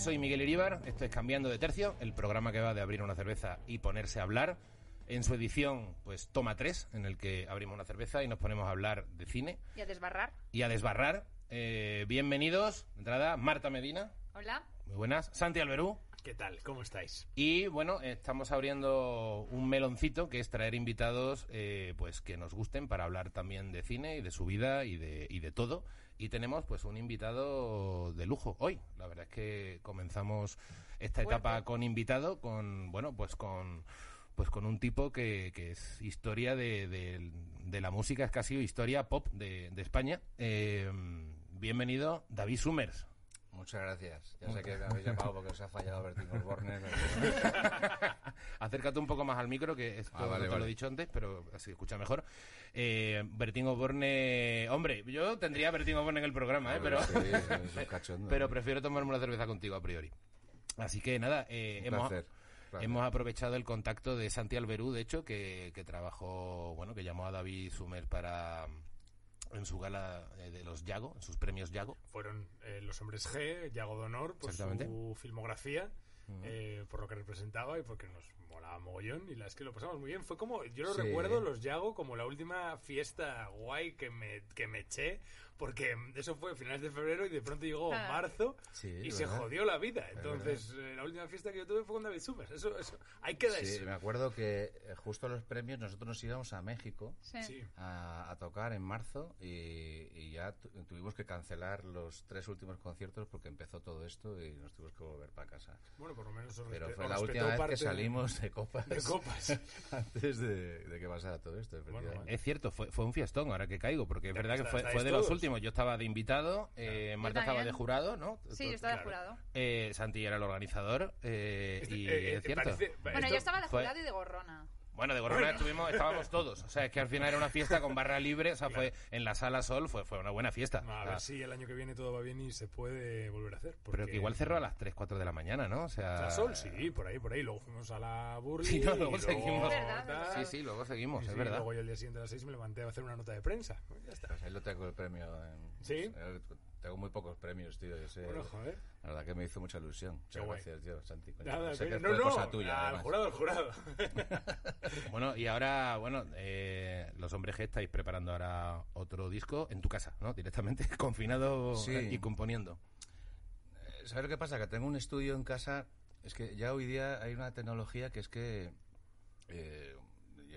noches, soy Miguel Iríbar, esto es Cambiando de Tercio, el programa que va de abrir una cerveza y ponerse a hablar. En su edición, pues toma tres, en el que abrimos una cerveza y nos ponemos a hablar de cine. Y a desbarrar. Y a desbarrar. Eh, bienvenidos, de entrada, Marta Medina. Hola. Muy buenas. Santi Alberú. ¿Qué tal? ¿Cómo estáis? Y bueno, estamos abriendo un meloncito que es traer invitados eh, pues que nos gusten para hablar también de cine y de su vida y de, y de todo. Y tenemos pues un invitado de lujo hoy. La verdad es que comenzamos esta etapa con invitado, con bueno, pues con pues con un tipo que, que es historia de, de, de la música, es casi historia pop de, de España. Eh, bienvenido, David Summers. Muchas gracias. Ya sé que me habéis llamado porque os ha fallado Bertín Osborne. Acércate un poco más al micro, que esto Ah, vale, te lo he dicho antes, pero así escucha mejor. Eh, Bertín Osborne... Hombre, yo tendría a Bertín Osborne en el programa, ¿eh? pero, Sí, es un cachondo. pero prefiero tomarme una cerveza contigo a priori. Así que nada, eh, hemos, placer, hemos aprovechado el contacto de Santi Alberú, de hecho, que, que trabajó, bueno, que llamó a David Sumer para en su gala eh, de los Yago, en sus premios Yago. Fueron eh, Los Hombres G, Yago de Honor, por su filmografía, eh, por lo que representaba y porque nos molaba mogollón. Y la es que lo pasamos muy bien. Fue como, yo lo Sí. recuerdo, los Yago, como la última fiesta guay que me, que me eché, porque eso fue a finales de febrero y de pronto llegó Ah. marzo Sí, y se ¿verdad? jodió la vida. Entonces, eh, la última fiesta que yo tuve fue con David Summers. Eso, eso, ahí queda Sí, eso. me acuerdo que eh, justo a los premios nosotros nos íbamos a México Sí. A, a tocar en marzo y, y ya tu- tuvimos que cancelar los tres últimos conciertos porque empezó todo esto y nos tuvimos que volver para casa. Bueno, por lo menos os Pero fue os la última vez parte que salimos de copas. de copas. antes de, de que pasara todo esto. Es cierto, fue, fue un fiestón ahora que caigo, porque es verdad que fue, fue de los todos. Yo estaba de invitado, eh, Marta estaba de jurado, ¿no? Sí, yo estaba de jurado. Eh, Santi era el organizador eh, Este, y eh, eh, es cierto. parece- Bueno, esto- yo estaba de fue- jurado y de gorrona. Bueno, de Gorrona estuvimos, estábamos todos. O sea, es que al final era una fiesta con barra libre, o sea, fue en la sala Sol, fue, fue una buena fiesta. A ver si el año que viene todo va bien y se puede volver a hacer. pero que igual cerró a las 3, 4 de la mañana, ¿no? O sea... La Sol, sí, por ahí, por ahí. Luego fuimos a la Burley. Sí, no, y luego seguimos. Sí, sí, luego seguimos, es sí, verdad. Luego yo el día siguiente a las 6 me levanté a hacer una nota de prensa. Ya está. Pues ahí lo tengo el premio. en- ¿Sí? Tengo muy pocos premios, tío. yo sé. Bueno, joder. La verdad que me hizo mucha ilusión. Muchas gracias, tío, Santi. coño. Nada, sé que no, no, cosa tuya, al jurado, al jurado. Bueno, y ahora, bueno, eh, los hombres G estáis preparando ahora otro disco en tu casa, ¿no? Directamente, confinado Sí. y componiendo. Eh, ¿Sabes lo que pasa? Que tengo un estudio en casa. Es que ya hoy día hay una tecnología que es que. eh,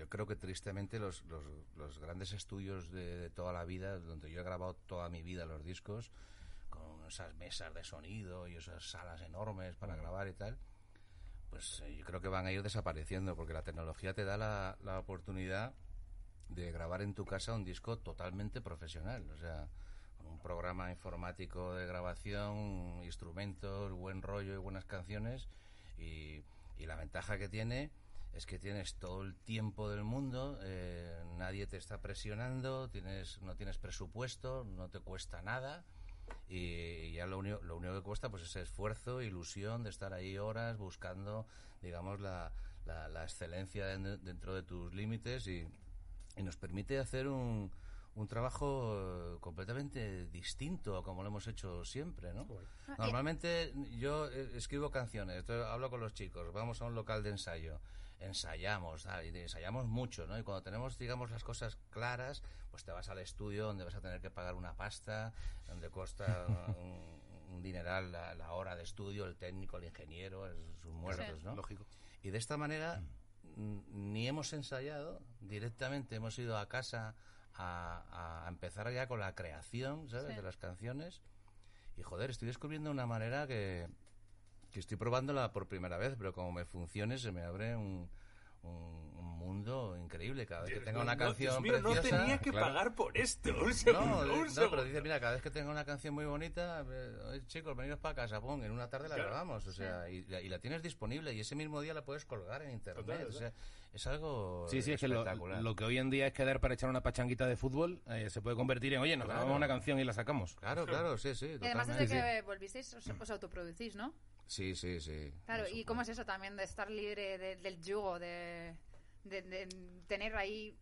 yo creo que tristemente los, los, los grandes estudios de, de toda la vida, donde yo he grabado toda mi vida los discos, con esas mesas de sonido y esas salas enormes para grabar y tal, pues eh, yo creo que van a ir desapareciendo, porque la tecnología te da la, la oportunidad de grabar en tu casa un disco totalmente profesional, o sea, con un programa informático de grabación, instrumentos, buen rollo y buenas canciones, y, y la ventaja que tiene es que tienes todo el tiempo del mundo, eh, nadie te está presionando, tienes, no tienes presupuesto, no te cuesta nada. Y ya lo único, lo único que cuesta pues es esfuerzo, ilusión de estar ahí horas buscando, digamos, la, la, la excelencia den- dentro de tus límites y, y nos permite hacer un, un trabajo eh, completamente distinto a como lo hemos hecho siempre, ¿no? Normalmente yo eh, escribo canciones, entonces hablo con los chicos, vamos a un local de ensayo, ensayamos, tal, y ensayamos mucho, ¿no? Y cuando tenemos, digamos, las cosas claras, pues te vas al estudio donde vas a tener que pagar una pasta, donde cuesta un, un dineral la, la hora de estudio, el técnico, el ingeniero, sus muertos, ¿no? Lógico. Y de esta manera n- ni hemos ensayado, directamente hemos ido a casa a, a empezar ya con la creación, ¿sabes? Sí. De las canciones. Y joder, estoy descubriendo una manera que, que estoy probándola por primera vez, pero como me funcione se me abre un, un, un mundo increíble. Cada vez que tenga una No, canción Dios mío, no tenía que claro. pagar por esto. Un No, segundo, de- un no, segundo. pero dice, mira, cada vez que tenga una canción muy bonita, eh, chicos, veniros para casa, pon, en una tarde la Claro. grabamos, o sea, y, la- y la tienes disponible y ese mismo día la puedes colgar en internet, Total, o sea, es algo Sí, sí, es que lo, espectacular. lo que hoy en día es quedar para echar una pachanguita de fútbol eh, se puede convertir en, oye, nos Claro. grabamos una canción y la sacamos. Claro, claro, sí, sí, Y además desde que volvisteis os, os autoproducís, ¿no? Sí, sí, sí. Claro, ¿y cómo es eso también de estar libre de- del yugo, de, de- de tener ahí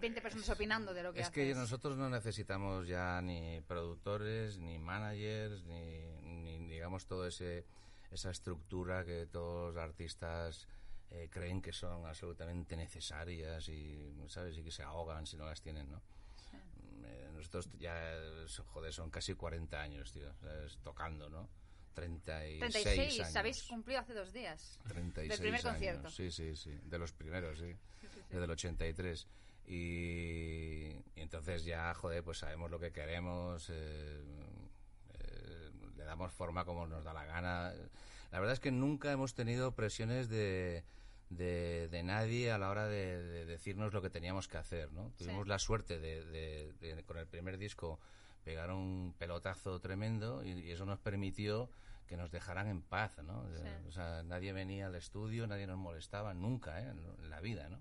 20 personas opinando de lo que Es que haces? nosotros no necesitamos ya ni productores, ni managers, ni, ni, digamos, todo ese esa estructura que todos los artistas eh, creen que son absolutamente necesarias y, ¿sabes? Y que se ahogan si no las tienen, ¿no? Eh, nosotros ya, joder, son casi 40 años, tío, ¿sabes? tocando, ¿no? 36, 36, años. habéis cumplido hace dos días. 36 Del primer años. concierto. Sí, sí, sí. De los primeros, sí. Sí, sí, sí. Desde el 83. Y, y entonces ya, joder, pues sabemos lo que queremos. eh, eh, le damos forma como nos da la gana. La verdad es que nunca hemos tenido presiones de, de, de nadie a la hora de, de decirnos lo que teníamos que hacer, ¿no? Tuvimos la suerte de, con el primer disco, pegar un pelotazo tremendo y, y eso nos permitió que nos dejaran en paz, ¿no? Sí. O sea, nadie venía al estudio, nadie nos molestaba, nunca, ¿eh? En la vida, ¿no?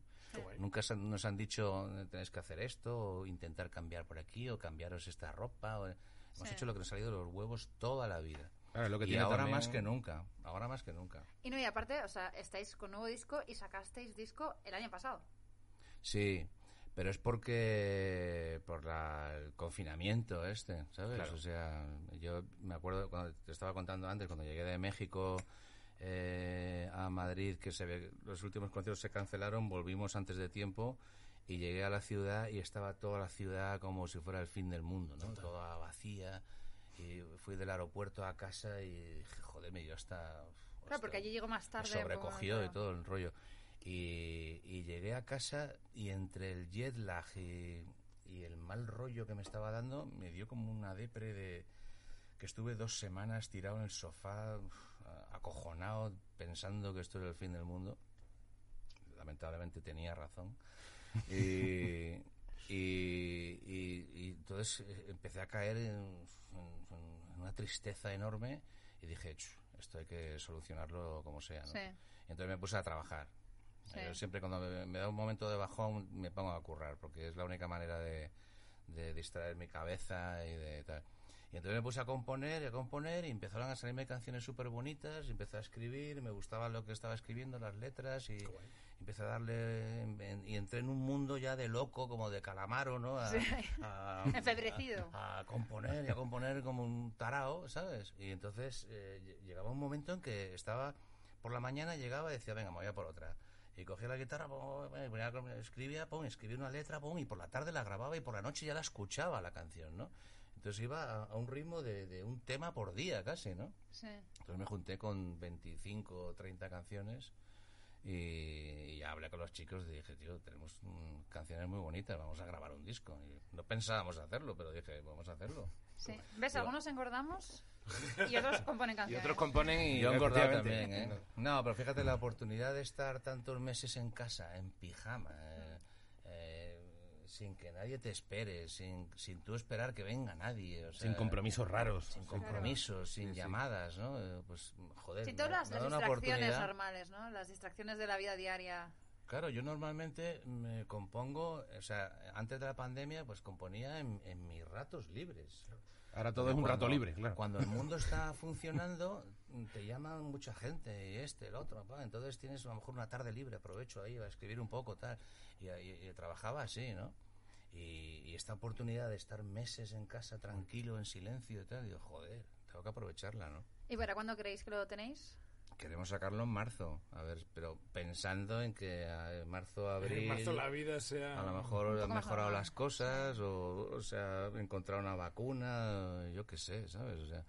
Nunca nos han dicho tenéis que hacer esto o intentar cambiar por aquí o cambiaros esta ropa. o- Hemos Sí. hecho lo que nos ha salido de los huevos toda la vida. Claro, lo que y tiene ahora también- más que nunca. Ahora más que nunca. Y no, y aparte, o sea, estáis con nuevo disco y sacasteis disco el año pasado. Sí, pero es porque por la- el confinamiento este, ¿sabes? Claro. O sea, yo me acuerdo cuando te estaba contando antes, cuando llegué de México eh, a Madrid, que se ve- los últimos conciertos se cancelaron, volvimos antes de tiempo y llegué a la ciudad y estaba toda la ciudad como si fuera el fin del mundo, ¿no? Toda vacía. Y fui del aeropuerto a casa y dije, joder, me dio hasta... Claro, porque allí llegó más me tarde. sobrecogió por- y todo el rollo. Y, y llegué a casa y entre el jet lag y, y el mal rollo que me estaba dando, me dio como una depre de que estuve dos semanas tirado en el sofá, acojonado, pensando que esto era el fin del mundo. Lamentablemente tenía razón. Y, y, y- y entonces eh, empecé a caer en, en- en una tristeza enorme y dije, "Ch, esto hay que solucionarlo como sea. ¿no? Sí. Y entonces me puse a trabajar. Sí. Yo siempre cuando me, me da un momento de bajón me pongo a currar porque es la única manera de, de distraer mi cabeza y de tal. Y entonces me puse a componer y a componer y empezaron a salirme canciones súper bonitas empecé a escribir me gustaba lo que estaba escribiendo, las letras y empecé a darle en- y entré en un mundo ya de loco como de calamaro, ¿no? A, Sí. a- Enfebrecido. a, a componer y a componer como un tarao, ¿sabes? Y entonces eh, ll- llegaba un momento en que estaba por la mañana llegaba y decía, venga, me voy a por otra. Y cogía la guitarra, pum, escribía, pum, escribía una letra, pum, y por la tarde la grababa y por la noche ya la escuchaba la canción, ¿no? Entonces iba a, a un ritmo de, de un tema por día casi, ¿no? Sí. Entonces me junté con 25 o 30 canciones y, y hablé con los chicos y dije, tío, tenemos mm, canciones muy bonitas, vamos a grabar un disco. Y no pensábamos hacerlo, pero dije, vamos a hacerlo. Sí. ¿Ves? Algunos engordamos y otros componen Y canciones. otros componen y Yo engordado también, ¿eh? No, pero fíjate, la oportunidad de estar tantos meses en casa, en pijama, eh, eh, sin que nadie te espere, sin, sin tú esperar que venga nadie. o sea, Sin compromisos raros. Sin compromisos, sin llamadas, ¿no? Eh, Pues, joder. Me- todas las, distracciones normales, ¿no? Las distracciones de la vida diaria. Claro, yo normalmente me compongo, o sea, antes de la pandemia, pues componía en, en mis ratos libres. Ahora todo es un Cuando- rato libre, claro. Cuando el mundo está funcionando, te llaman mucha gente, y este, el otro, pa, entonces tienes a lo mejor una tarde libre, aprovecho ahí a escribir un poco, tal, y, y- y trabajaba así, ¿no? Y, y esta oportunidad de estar meses en casa tranquilo, en silencio y tal, digo, joder, tengo que aprovecharla, ¿no? ¿Y para cuándo creéis que lo tenéis? Queremos sacarlo en marzo, a ver, pero pensando en que en marzo, abril... En marzo la vida sea... A lo mejor han mejorado normal. las cosas o, o sea, encontrar una vacuna, yo qué sé, ¿sabes? O sea,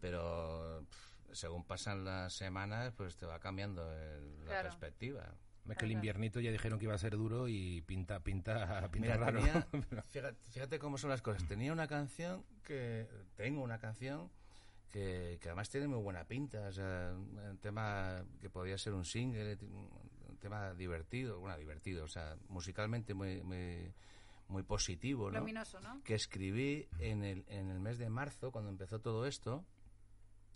pero pff, según pasan las semanas, pues te va cambiando el- la Claro. perspectiva. Es que el inviernito ya dijeron que iba a ser duro y pinta, pinta, pinta Mira, raro. tenía, fíjate, fíjate cómo son las cosas. Tenía una canción que, tengo una canción que, que además tiene muy buena pinta, o sea, un tema que podría ser un single, un tema divertido, bueno, divertido, o sea, musicalmente muy, muy, muy positivo, ¿no? Luminoso, ¿no? que escribí en el, en el mes de marzo, cuando empezó todo esto,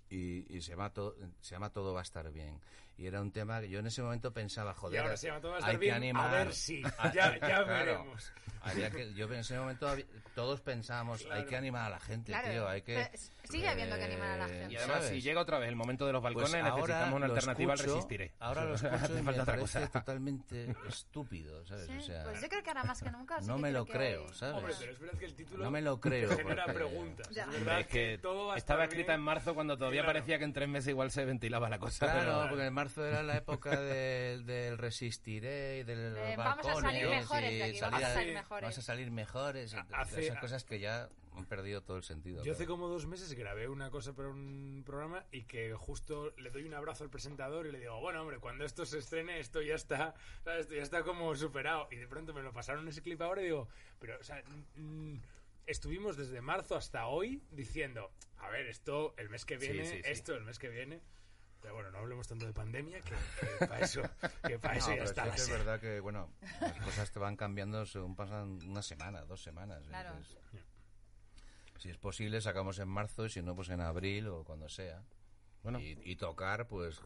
y, y se, llama todo, se llama Todo va a estar bien. Y era un tema que yo en ese momento pensaba, Y joder, ahora se llama hay que animar. a ver si, ya, ya claro. veremos. Había que, yo en ese momento todos pensábamos, hay que animar a la gente, Claro. tío, hay que... Pero s- sigue habiendo que animar a la eh, gente. Y además, ¿sabes? si llega otra vez el momento de los balcones, Pues ahora necesitamos una alternativa escucho- al resistiré. Ahora lo escucho y me falta otra parece cosa. totalmente estúpido, ¿sabes? Sí, O sea, pues yo creo que ahora más que nunca. no que me lo creo, ¿sabes? Hombre, pero es verdad que el título No me lo creo, genera porque- preguntas. Ya. Es Hombre, verdad es que todo estaba escrita bien. en marzo cuando todavía claro. parecía que en tres meses igual se ventilaba la cosa. Claro, pero- porque en marzo era la época del, del resistiré y del Eh, vamos a salir mejores de y aquí, vamos a salir- mejores. vamos a salir mejores. hace- esas cosas que ya han perdido todo el sentido. Yo hace como dos meses grabé una cosa para un programa y que justo le doy un abrazo al presentador y le digo, bueno, hombre, cuando esto se estrene, esto ya está, ¿sabes? Esto ya está como superado. Y de pronto me lo pasaron ese clip ahora y digo, pero, o sea, mm, estuvimos desde marzo hasta hoy diciendo, a ver, esto el mes que Sí, viene, sí, sí. esto el mes que viene. Pero bueno, no hablemos tanto de pandemia, que, para eso, que pa' eso No, ya está sí la que es verdad que, bueno, las cosas te van cambiando según pasan una semana, dos semanas. Claro. entonces, si es posible, sacamos en marzo y si no, pues en abril o cuando sea. Bueno. Y, y tocar, pues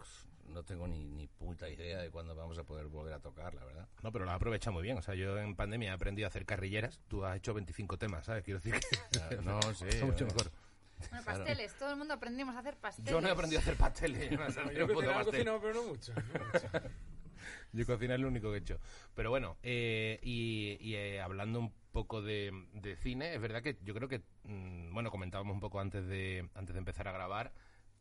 no tengo ni, ni puta idea de cuándo vamos a poder volver a tocar, la verdad. No, pero lo has aprovechado muy bien. O sea, yo en pandemia he aprendido a hacer carrilleras. Tú has hecho 25 temas, ¿sabes? Quiero decir que Claro, no, sí, está mucho eh. mejor. Bueno, pasteles. Todo el mundo aprendimos a hacer pasteles. Yo no he aprendido a hacer pasteles. yo no sé hacer Yo un puto cocinaba, pastel. cocinaba, pero no mucho. no mucho. Yo cocina es lo único que he hecho. Pero bueno, eh, y, y, eh, hablando un poco de, de cine, es verdad que yo creo que, mm, bueno, comentábamos un poco antes de, antes de empezar a grabar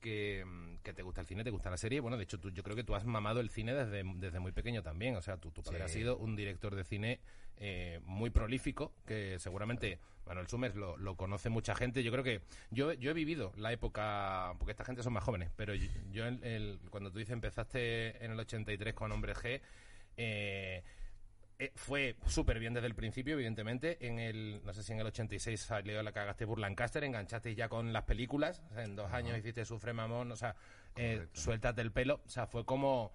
que, mm, que te gusta el cine, te gusta la serie. Bueno, de hecho, tú, yo creo que tú has mamado el cine desde, desde muy pequeño también. O sea, tu, tu padre Sí. ha sido un director de cine eh, muy prolífico, que seguramente, Manuel Summers lo, lo conoce mucha gente. Yo creo que yo, yo he vivido la época, porque esta gente son más jóvenes, pero yo, yo el- el- cuando tú dices empezaste en el 83 con Hombre G, eh, eh, fue súper bien desde el principio, evidentemente. En el, no sé si en el 86 salió la cagaste por Lancaster, enganchaste ya con las películas. o sea, en dos años hiciste Sufre Mamón, o sea, eh, suéltate el pelo. O sea, fue como.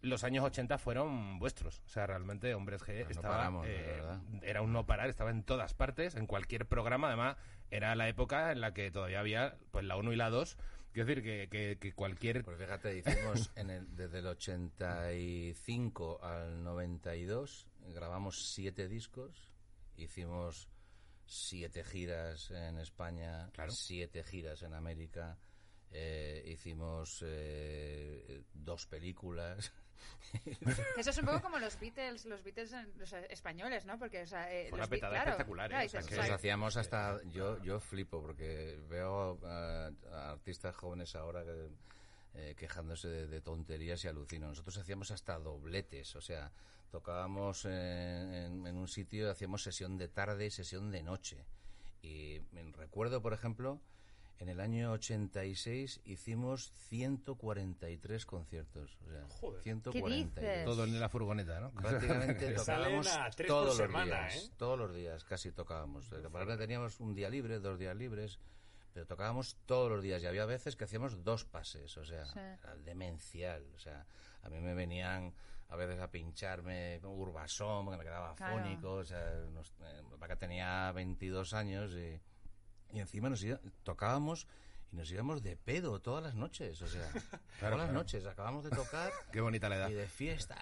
Los años 80 fueron vuestros. O sea, realmente Hombres G Pues no estaba. paramos, eh, era un no parar, estaba en todas partes, en cualquier programa. Además, era la época en la que todavía había pues la 1 y la 2. Quiero decir que, que, que cualquier. Pues fíjate, hicimos en el, desde el 85 al 92, grabamos siete discos, hicimos siete giras en España, Claro. siete giras en América, eh, hicimos eh, dos películas. Eso es un poco como los Beatles, los Beatles en- los eh, españoles, ¿no? Porque, o sea, eh, Fue los una petada claro, espectacular, claro, ¿eh? O sea, que- hacíamos hasta yo yo flipo porque veo a, a artistas jóvenes ahora que, eh, quejándose de, de tonterías y alucino. Nosotros hacíamos hasta dobletes, o sea, tocábamos en, en- en un sitio, hacíamos sesión de tarde y sesión de noche. Y me recuerdo, por ejemplo, en el año 86 hicimos 143 conciertos, o sea, Joder. 143. dices? Todo en la furgoneta, ¿no? Prácticamente tocábamos todos por los semana, días, ¿eh? todos los días casi tocábamos. Por ejemplo, teníamos un día libre, dos días libres, pero tocábamos todos los días y había veces que hacíamos dos pases, o sea, Sí. era demencial, o sea, a mí me venían a veces a pincharme Urbasón, que me quedaba Claro. afónico, o sea, nos, eh, Paca tenía 22 años y, y encima nos iba- tocábamos y nos íbamos de pedo todas las noches, o sea, todas las noches, acabamos de tocar Qué bonita la edad. y de fiesta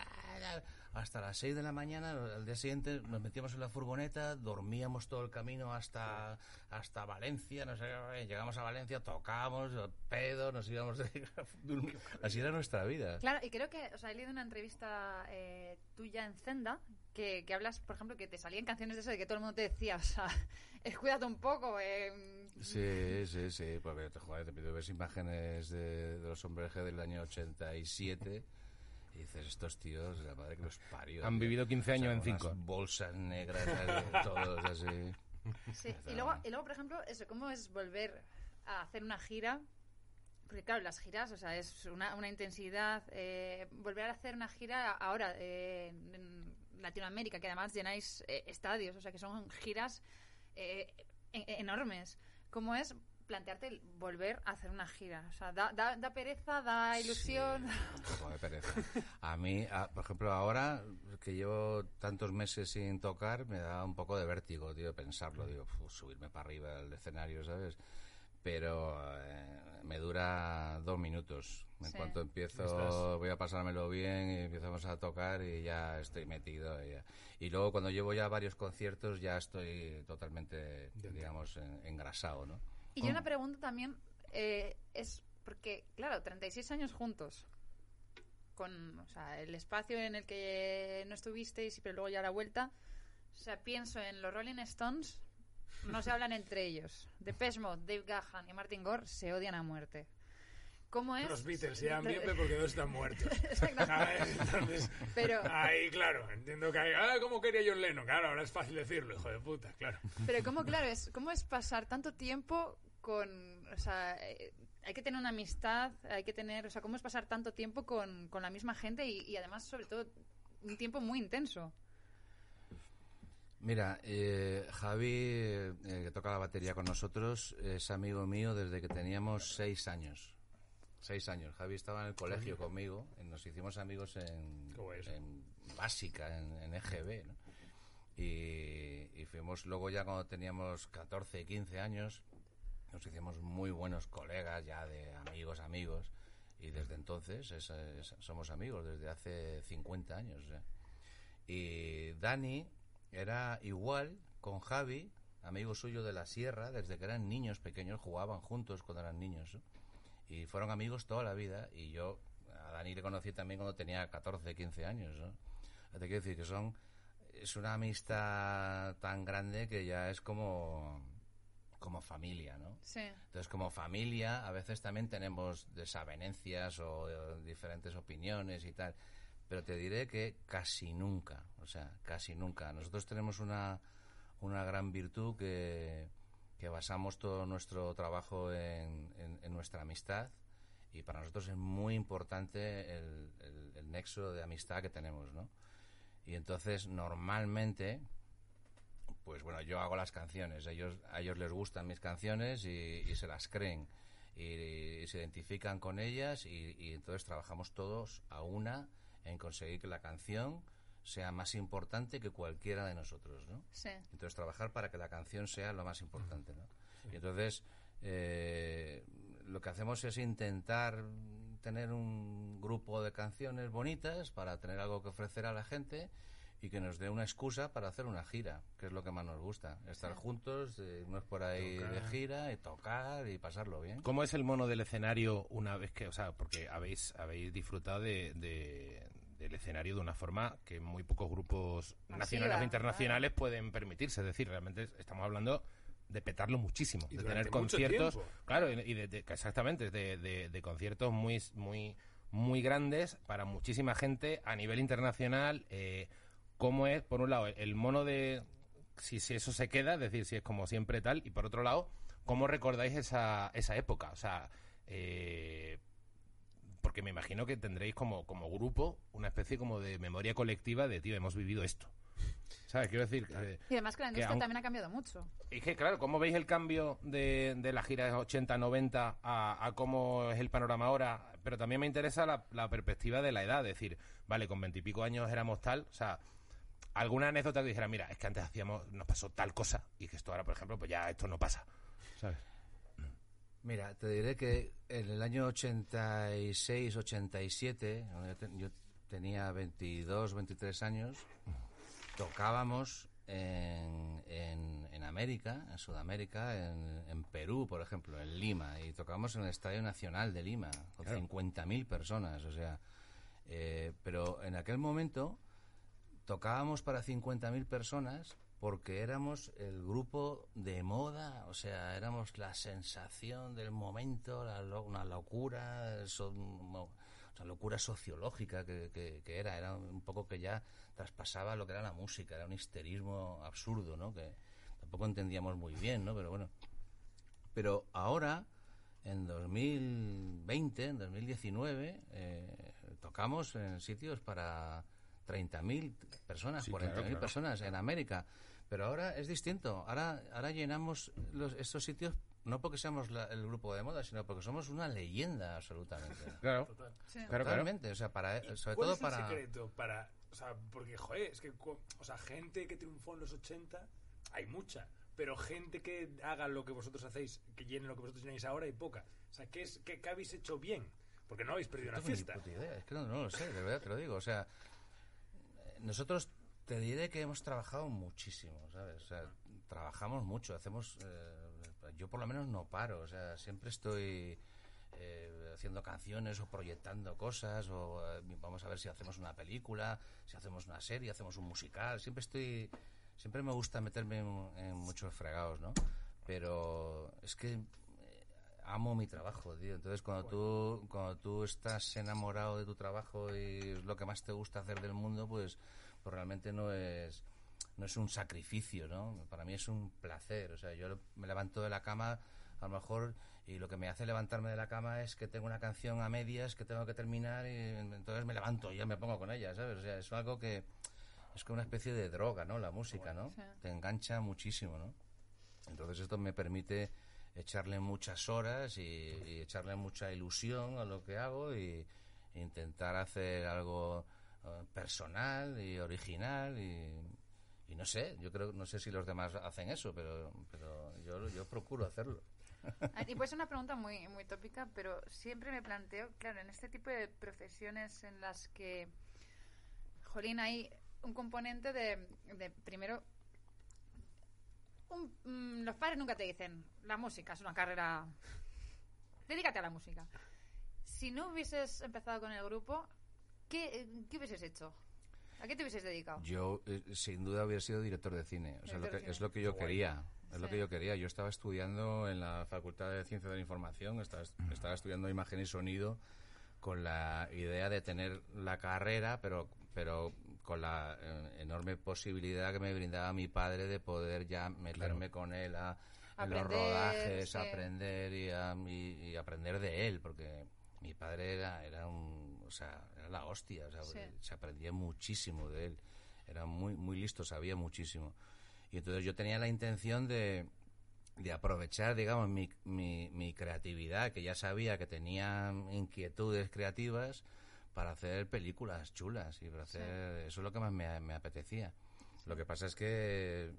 hasta las 6 de la mañana. Al día siguiente nos metíamos en la furgoneta, dormíamos todo el camino hasta, hasta Valencia. No sé, llegamos a Valencia, tocábamos, pedo, nos íbamos de Así era nuestra vida. Claro, y creo que, o sea, he leído una entrevista eh, tuya en Zenda que, que hablas, por ejemplo, que te salían canciones de eso de que todo el mundo te decía, o sea, cuídate un poco, eh, Sí, sí, sí, te, joder, te pido ves imágenes de, de los hombres G del año 87 y dices, estos tíos, la madre que los parió. Han tío. vivido 15 años O sea, en con unas cinco. bolsas negras, así, todos así. Sí, y luego, y luego, por ejemplo, eso, ¿cómo es volver a hacer una gira? Porque claro, las giras, o sea, es una, una intensidad. eh, volver a hacer una gira ahora eh, en Latinoamérica, que además llenáis eh, estadios, o sea, que son giras eh, en- enormes. ¿Cómo es plantearte volver a hacer una gira? O sea, da, da, da pereza, da ilusión. Sí, un poco de pereza. A mí, a- por ejemplo, ahora que llevo tantos meses sin tocar, me da un poco de vértigo, tío, pensarlo, digo, "Uf, subirme para arriba del escenario, ¿sabes? Pero eh, me dura dos minutos. En Sí. cuanto empiezo, Estás- voy a pasármelo bien y empezamos a tocar y ya estoy metido. Y, ya. y luego cuando llevo ya varios conciertos ya estoy totalmente, digamos, en- engrasado, ¿no? Y yo una pregunta también eh, es porque, claro, 36 años juntos, con o sea, el espacio en el que no estuvisteis, pero luego ya la vuelta. O sea, pienso en los Rolling Stones, no se hablan entre ellos. Depeche Mode, Dave Gahan y Martin Gore se odian a muerte. ¿Cómo es? Los Beatles se llaman bien porque dos están muertos. Entonces, Pero- ahí, claro, entiendo que hay, ah, ¿cómo quería John Lennon? Claro, ahora es fácil decirlo, hijo de puta, claro. Pero cómo, claro, es, cómo es pasar tanto tiempo con, o sea, eh, hay que tener una amistad, hay que tener, o sea, cómo es pasar tanto tiempo con, con la misma gente y, y además, sobre todo, un tiempo muy intenso. Mira, eh, Javi, eh, que toca la batería con nosotros, es amigo mío desde que teníamos seis años. Seis años. Javi estaba en el colegio conmigo, y nos hicimos amigos en, básica, en, en EGB, ¿no? Y, y fuimos luego ya cuando teníamos 14, 15 años, nos hicimos muy buenos colegas ya de amigos, amigos. Y desde entonces es- es- somos amigos, desde hace 50 años. Y Dani era igual con Javi, amigo suyo de la sierra, desde que eran niños pequeños, jugaban juntos cuando eran niños. ¿no? Y fueron amigos toda la vida. Y yo a Dani le conocí también cuando tenía 14, 15 años. ¿no? Te quiero decir que son. Es una amistad tan grande que ya es como. como familia, ¿no? Sí. Entonces, como familia, a veces también tenemos desavenencias o eh, diferentes opiniones y tal. Pero te diré que casi nunca, o sea, casi nunca. Nosotros tenemos una, una gran virtud que, que basamos todo nuestro trabajo en, nuestra amistad y para nosotros es muy importante el, nexo de amistad que tenemos, ¿no? Y entonces, normalmente, pues bueno, yo hago las canciones, ellos, a ellos les gustan mis canciones y, se las creen y, y se identifican con ellas y, y entonces trabajamos todos a una en conseguir que la canción sea más importante que cualquiera de nosotros, ¿no? Sí. Entonces trabajar para que la canción sea lo más importante, ¿no? Y entonces eh, lo que hacemos es intentar tener un grupo de canciones bonitas para tener algo que ofrecer a la gente y que nos dé una excusa para hacer una gira, que es lo que más nos gusta. Estar Sí. juntos, eh, irnos por ahí de Tocar. gira y tocar y pasarlo bien. ¿Cómo es el mono del escenario una vez que, o sea, porque habéis, habéis disfrutado de, de- del escenario de una forma que muy pocos grupos Masiva, nacionales o internacionales pueden permitirse? Es decir, realmente estamos hablando de petarlo muchísimo, Y de tener conciertos, tiempo. claro, y de, de- exactamente, de, de- de conciertos muy, muy, muy grandes para muchísima gente a nivel internacional. Eh, ¿Cómo es, por un lado, el, el mono de si, si eso se queda, es decir, si es como siempre tal, y por otro lado, ¿cómo recordáis esa, esa época? O sea, eh, porque me imagino que tendréis como, como grupo una especie como de memoria colectiva de, tío, hemos vivido esto. ¿Sabes? Quiero decir, eh, Y además que la Que industria también ha cambiado mucho. es que, claro, ¿cómo veis el cambio de, de la gira de 80-90 a, a cómo es el panorama ahora? Pero también me interesa la, la perspectiva de la edad, es decir, vale, con veintipico años éramos tal, o sea, alguna anécdota que dijera, mira, es que antes hacíamos, nos pasó tal cosa, y que esto ahora, por ejemplo, pues ya esto no pasa, ¿sabes? Mira, te diré que en el año 86, 87, cuando yo, te- yo tenía 22, 23 años, tocábamos en, en, en América, en Sudamérica, en, en Perú, por ejemplo, en Lima, y tocábamos en el Estadio Nacional de Lima, con Claro. 50.000 personas, o sea, eh, pero en aquel momento tocábamos para 50.000 personas porque éramos el grupo de moda, o sea, éramos la sensación del momento, la lo- una locura, so- mo- o sea, locura sociológica que, que- que era, era un poco que ya traspasaba lo que era la música, era un histerismo absurdo, ¿no? Que tampoco entendíamos muy bien, ¿no? Pero bueno. Pero ahora, en 2020, en 2019, eh, tocamos en sitios para 30.000 personas, Sí, 40.000 claro, claro. personas en América. Pero ahora es distinto. Ahora, ahora llenamos los, estos sitios no porque seamos la- el grupo de moda, sino porque somos una leyenda absolutamente. Claro, Total. Sí. Totalmente. O sea, para, sobre ¿Cuál todo es el para. secreto para... O sea, porque, joder, es que... cu- O sea, gente que triunfó en los 80, hay mucha. Pero gente que haga lo que vosotros hacéis, que llene lo que vosotros llenáis ahora, hay poca. O sea, ¿qué, es, qué, qué habéis hecho bien? Porque no habéis perdido No una ni fiesta. puta idea, Es que no, no lo sé, de verdad te lo digo. O sea, eh, nosotros te diré que hemos trabajado muchísimo, ¿sabes? O sea, trabajamos mucho, hacemos. eh, yo por lo menos no paro, o sea, siempre estoy eh, haciendo canciones o proyectando cosas, o eh, vamos a ver si hacemos una película, si hacemos una serie, hacemos un musical. Siempre estoy. Siempre me gusta meterme en, en muchos fregados, ¿no? Pero es que. eh, amo mi trabajo, tío. Entonces, cuando tú, cuando tú estás enamorado de tu trabajo y es lo que más te gusta hacer del mundo, pues, pues realmente no es, no es un sacrificio, ¿no? Para mí es un placer. O sea, yo me levanto de la cama, a lo mejor, y lo que me hace levantarme de la cama es que tengo una canción a medias que tengo que terminar y entonces me levanto y ya me pongo con ella, ¿sabes? O sea, es algo que es como una especie de droga, ¿no? La música, ¿no? Sí. Te engancha muchísimo, ¿no? Entonces esto me permite echarle muchas horas y, y echarle mucha ilusión a lo que hago y intentar hacer algo personal y original y, no sé, yo creo, no sé si los demás hacen eso, pero, pero yo, yo procuro hacerlo. Ah, Y puede ser una pregunta muy, muy tópica, pero siempre me planteo, claro, en este tipo de profesiones en las que, jolín, hay un componente de, primero, un- mm, los padres nunca te dicen, la música es una carrera, dedícate a la música. Si no hubieses empezado con el grupo, ¿qué, qué hubieses hecho? ¿A qué te hubieses dedicado? Yo, eh, sin duda, hubiera sido director de cine. O sea, lo que, de es cine. lo que yo guay. quería. Es lo Sí. que yo quería. Yo estaba estudiando en la Facultad de Ciencia de la Información, estaba, estaba estudiando imagen y sonido con la idea de tener la carrera, pero, pero con la eh, enorme posibilidad que me brindaba mi padre de poder ya meterme con él a, en los rodajes, sí. aprender y, a- y- y aprender de él, porque mi padre era, era un, sea, era la hostia, o sea, Sí. se aprendía muchísimo de él. Era muy, muy listo, sabía muchísimo. Y entonces yo tenía la intención de, de aprovechar, digamos, mi, mi, mi creatividad, que ya sabía que tenía inquietudes creativas, para hacer películas chulas y para hacer... Eso es lo que más me, me apetecía. Lo que pasa es que...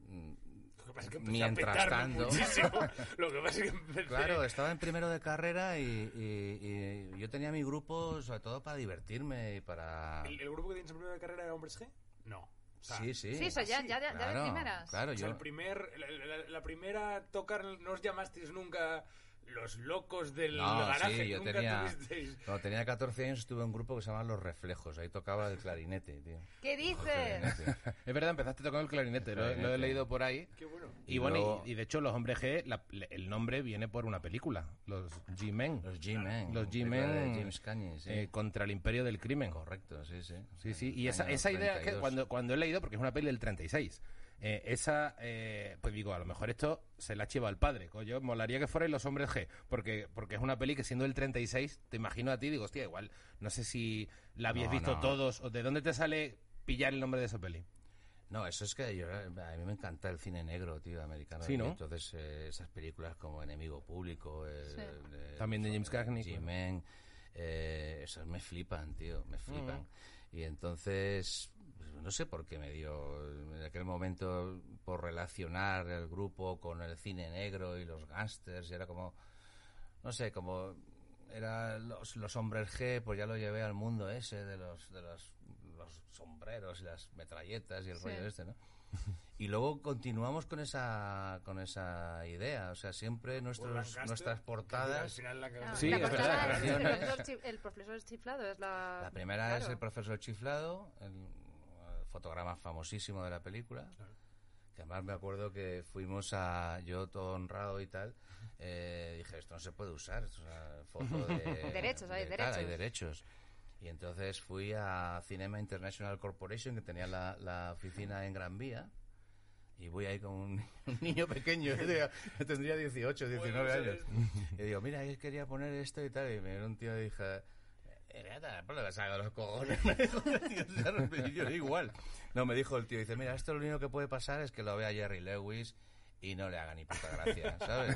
Lo que pasa es que a Mientras petarme tanto- muchísimo. Lo que pasa es que empecé... Claro, estaba en primero de carrera y, y- y yo tenía mi grupo sobre todo para divertirme y para... ¿El, el grupo que tienes en primera de carrera era Hombres G? No. O sea, Sí, sí. Sí, eso ya, ya, ya, ya de Claro, primeras. claro, O sea, yo... el primer, la, la- la primera tocar, no os llamasteis nunca los locos del No, garaje, sí, yo nunca tenía, tuvisteis... cuando tenía 14 años estuve en un grupo que se llamaba Los Reflejos, ahí tocaba el clarinete, tío. ¿Qué dices? Es verdad, empezaste tocando el clarinete, lo, lo he leído por ahí. Qué bueno. Y, Y bueno, y- luego- y, de hecho los hombres G, la- el nombre viene por una película, los G-Men, Los G-Men. Los G-Men, James sí. eh, contra el imperio del crimen. Correcto, sí, sí. Sí, sí, y esa, esa idea que 32. cuando, cuando he leído, porque es una peli del 36, eh, esa, eh, pues digo, a lo mejor esto se la chiva al padre. Coño, molaría que fueran los hombres G, porque, porque es una peli que siendo el 36, te imagino a ti, digo, hostia, igual, no sé si la habíais No, visto no. todos, o de dónde te sale pillar el nombre de esa peli. No, eso es que yo, a mí me encanta el cine negro, tío, americano. Sí, ¿no? Entonces, eh, esas películas como Enemigo Público, eh, Sí. eh, También de James Cagney. G-Men, eh, esas me flipan, tío, me flipan. Mm. Y entonces, no sé por qué me dio en aquel momento por relacionar el grupo con el cine negro y los gángsters, y era como, no sé, como era los, los hombres G, pues ya lo llevé al mundo ese de los de los, los sombreros y las metralletas y el Sí. rollo este, ¿no? Y luego continuamos con esa con esa idea, o sea, siempre nuestros, Lancaster, nuestras portadas final la cagaste. Sí, la es portada verdad, es el profesor chi- el profesor chiflado es la... La primera es el profesor chiflado, el, fotograma famosísimo de la película. Que además me acuerdo que fuimos a. Yo todo honrado y tal. eh, dije, esto no se puede usar. Esto es una foto de. Derechos, hay de tal, hay derechos. derechos. Y entonces fui a Cinema International Corporation, que tenía la, la oficina en Gran Vía. Y voy ahí con un, un niño pequeño, yo yo tendría 18, 19 Bueno, años. Y digo, mira, él quería poner esto y tal. Y me vino un tío y dije, eh, los cojones. Me dijo, tío, y yo igual. No, me dijo el tío, dice, mira, esto lo único que puede pasar es que lo vea Jerry Lewis y no le haga ni puta gracia, ¿sabes?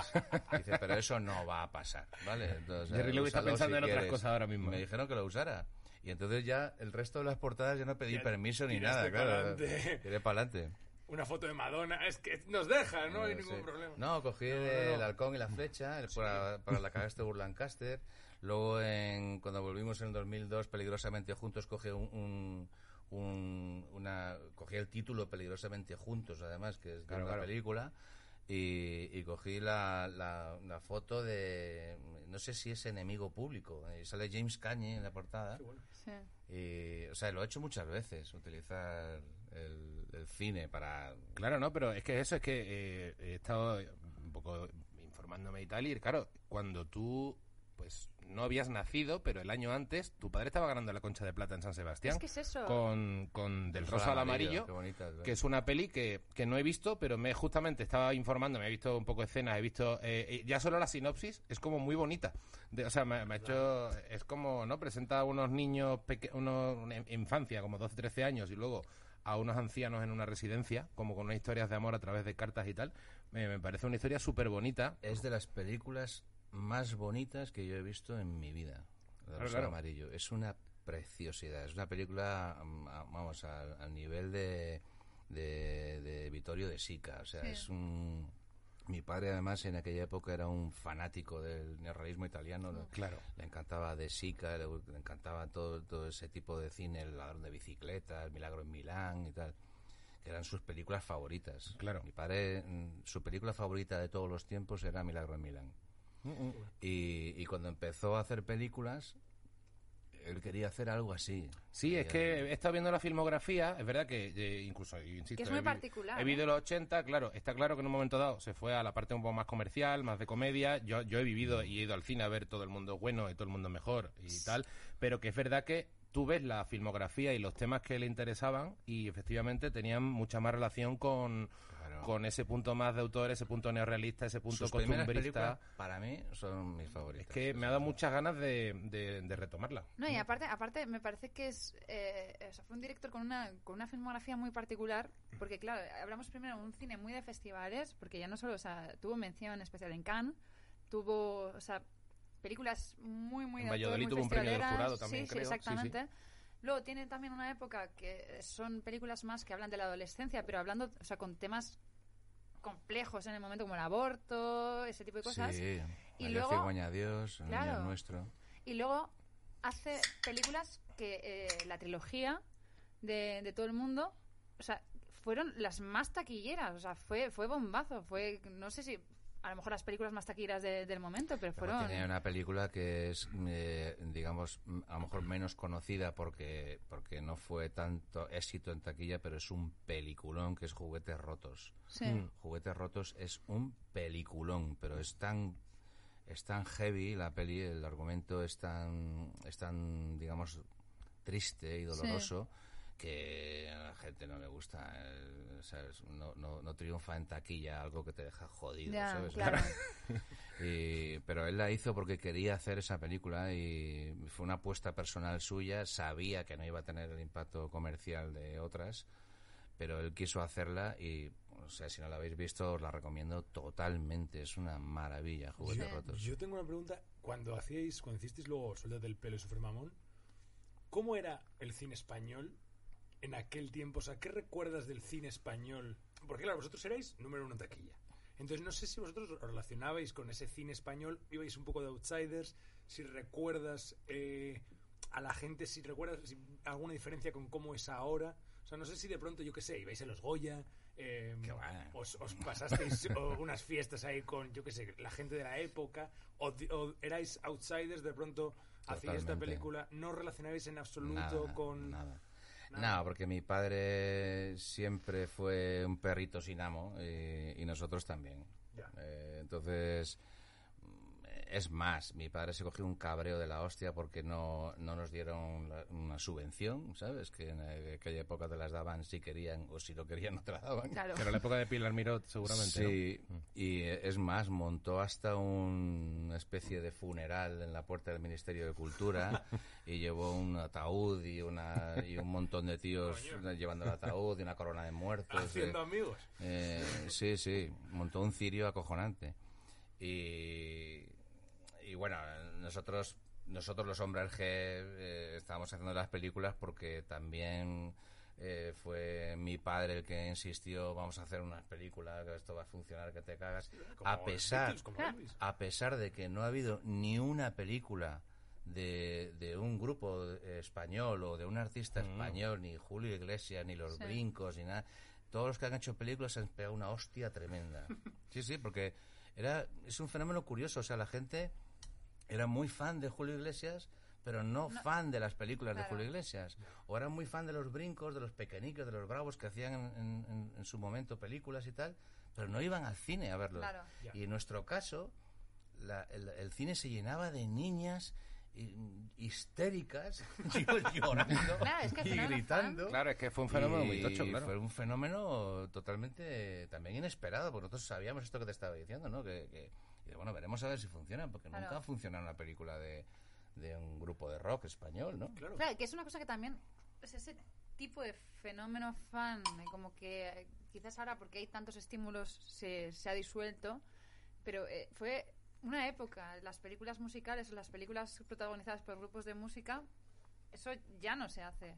Dice, pero eso no va a pasar, ¿vale? Entonces, Jerry eh, Lewis está pensando si en otras quieres. cosas ahora mismo. Me dijeron que lo usara. Y entonces ya el resto de las portadas ya no pedí Ya permiso ni nada, claro. Tiré para adelante. Una foto de Madonna, es que nos deja, no hay ningún problema. No, cogí No, no, el no. halcón y la flecha el- para, para la cagaste Burlancaster. Luego, en, cuando volvimos en el 2002, Peligrosamente Juntos, cogí un, un- un- una, cogí el título Peligrosamente Juntos, además, que es de Claro, una claro. película. Y, y cogí la, la, la foto de, no sé si es enemigo público, y sale James Cagney en la portada. Bueno. Sí. Y, o sea, lo he hecho muchas veces, utilizar el, el cine para... Claro, no, pero es que eso es que eh, he estado un poco informándome y tal, y claro, cuando tú pues no habías nacido, pero el año antes tu padre estaba ganando la concha de plata en San Sebastián. Es que es eso. Con, con Del El Rosa al Amarillo, qué bonita, que es una peli que, que no he visto, pero me justamente estaba informando, me he visto un poco de escenas, he visto... eh, eh, ya solo la sinopsis es como muy bonita. De- o sea, me, me ha hecho... Es como, ¿no? Presenta a unos niños, peque- unos, una infancia, como 12, 13 años, y luego a unos ancianos en una residencia, como con unas historias de amor a través de cartas y tal. Me, me parece una historia súper bonita. Es de las películas más bonitas que yo he visto en mi vida. El Claro, Rosa claro. Amarillo. Es una preciosidad. Es una película, mm, vamos, al, al nivel de, de, de Vittorio de Sica. O sea, Sí. es un... Mi padre, además, en aquella época era un fanático del neorrealismo italiano. ¿no? Claro. Le encantaba De Sica, le, le encantaba todo, todo ese tipo de cine, El ladrón de bicicletas, Milagro en Milán y tal, que eran sus películas favoritas. Claro. Mi padre, mm, su película favorita de todos los tiempos era Milagro en Milán. Y, y cuando empezó a hacer películas, él quería hacer algo así. Sí, es que he estado viendo la filmografía, es verdad que eh, incluso, insisto, Que es muy he particular, He vivido ¿eh? los 80, claro, está claro que en un momento dado se fue a la parte un poco más comercial, más de comedia. Yo, yo he vivido y he ido al cine a ver todo el mundo bueno y todo el mundo mejor y tal, pero que es verdad que tú ves la filmografía y los temas que le interesaban y efectivamente tenían mucha más relación con. Con ese punto más de autor, ese punto neorrealista, ese punto Sus costumbrista. para mí, son mis favoritas. Es que me ha dado muchas ganas de, de- de retomarla. No, y aparte, aparte me parece que es, eh, o sea, fue un director con una, con una filmografía muy particular, porque claro, hablamos primero de un cine muy de festivales, porque ya no solo, o sea, tuvo mención especial en Cannes, tuvo, o sea, películas muy, muy En de autor, Valladolid muy tuvo un premio del jurado también, sí, creo. Sí, Sí, sí. exactamente. Luego tiene también una época que son películas más que hablan de la adolescencia, pero hablando, o sea, con temas complejos en el momento como el aborto, ese tipo de cosas. Sí, Y Mayor luego- Cigüeña Dios, Claro. Nuestro. Y luego hace películas que eh, la trilogía de, de todo el mundo, o sea, fueron las más taquilleras, o sea, fue, fue bombazo, fue, no sé si, a lo mejor las películas más taquilleras de- del momento, pero fueron... Tiene una película que es, eh, digamos, a lo mejor menos conocida porque, porque no fue tanto éxito en taquilla, pero es un peliculón que es Juguetes Rotos. Sí. Mm. Juguetes Rotos es un peliculón, pero es tan es tan heavy la peli, el argumento es tan es tan digamos triste y doloroso que a la gente no le gusta, eh, ¿sabes? No, no, no triunfa en taquilla algo que te deja jodido, Ya, ¿sabes? claro. Y- pero él la hizo porque quería hacer esa película y fue una apuesta personal suya. Sabía que no iba a tener el impacto comercial de otras, pero él quiso hacerla y, o sea, si no la habéis visto, os la recomiendo totalmente. Es una maravilla, Juguetes Sí. Rotos. Yo tengo una pregunta. Cuando hacíais, cuando hicisteis luego Suelta del pelo y Super Mamón, ¿cómo era el cine español en aquel tiempo? O sea, ¿qué recuerdas del cine español? Porque claro, vosotros erais número uno en taquilla. Entonces no sé si vosotros os relacionabais con ese cine español, ibais un poco de outsiders, si recuerdas eh, a la gente, si recuerdas si- alguna diferencia con cómo es ahora. O sea, no sé si de pronto, yo qué sé, ibais a los Goya, eh, os, os pasasteis unas fiestas ahí con, yo qué sé, la gente de la época, o, erais outsiders, de pronto hacíais esta película, no relacionabais en absoluto Nada, con... nada. Nada. No, porque mi padre siempre fue un perrito sin amo y, y nosotros también. Ya. Eh, entonces, es más, mi padre se cogió un cabreo de la hostia porque no, no nos dieron la- una subvención, ¿sabes? Que en eh, aquella época te las daban si querían o si no querían no te la daban. Claro. Pero en la época de Pilar Miró, seguramente. ¿no? Sí, y eh, es más, montó hasta un- una especie de funeral en la puerta del Ministerio de Cultura y llevó un ataúd y, una, y un montón de tíos llevando el ataúd y una corona de muertos. Haciendo eh, amigos. eh, sí, sí, montó un cirio acojonante. Y, y bueno, nosotros, nosotros los hombres G eh, estábamos haciendo las películas porque también eh, fue mi padre el que insistió, vamos a hacer unas películas, que esto va a funcionar, que te cagas. Como A pesar, Beatles, a pesar de que no ha habido ni una película de, de un grupo español o de un artista español, ni Julio Iglesias, ni Los Sí. Brincos, ni nada. Todos los que han hecho películas se han pegado una hostia tremenda. Sí, sí, porque era, es un fenómeno curioso. O sea, la gente era muy fan de Julio Iglesias pero no, No. fan de las películas de. Julio Iglesias. O eran muy fan de los brincos, de los pequeñicos, de los bravos que hacían en, en- en- en su momento películas y tal, pero no iban al cine a verlos. Claro. Y en nuestro caso, la- el, el cine se llenaba de niñas hi- histéricas, llorando Claro, es que al y gritando. Claro, es que fue un fenómeno muy tocho, claro. Fue un fenómeno totalmente también inesperado, porque nosotros sabíamos esto que te estaba diciendo, ¿no? Que, que- y bueno, veremos a ver si funciona, porque Claro. nunca ha funcionado una película de, de un grupo de rock español, ¿no? Claro. Claro, que es una cosa que también es ese tipo de fenómeno fan, eh, como que eh, quizás ahora porque hay tantos estímulos se, se ha disuelto, pero eh, fue una época, las películas musicales, las películas protagonizadas por grupos de música, eso ya no se hace.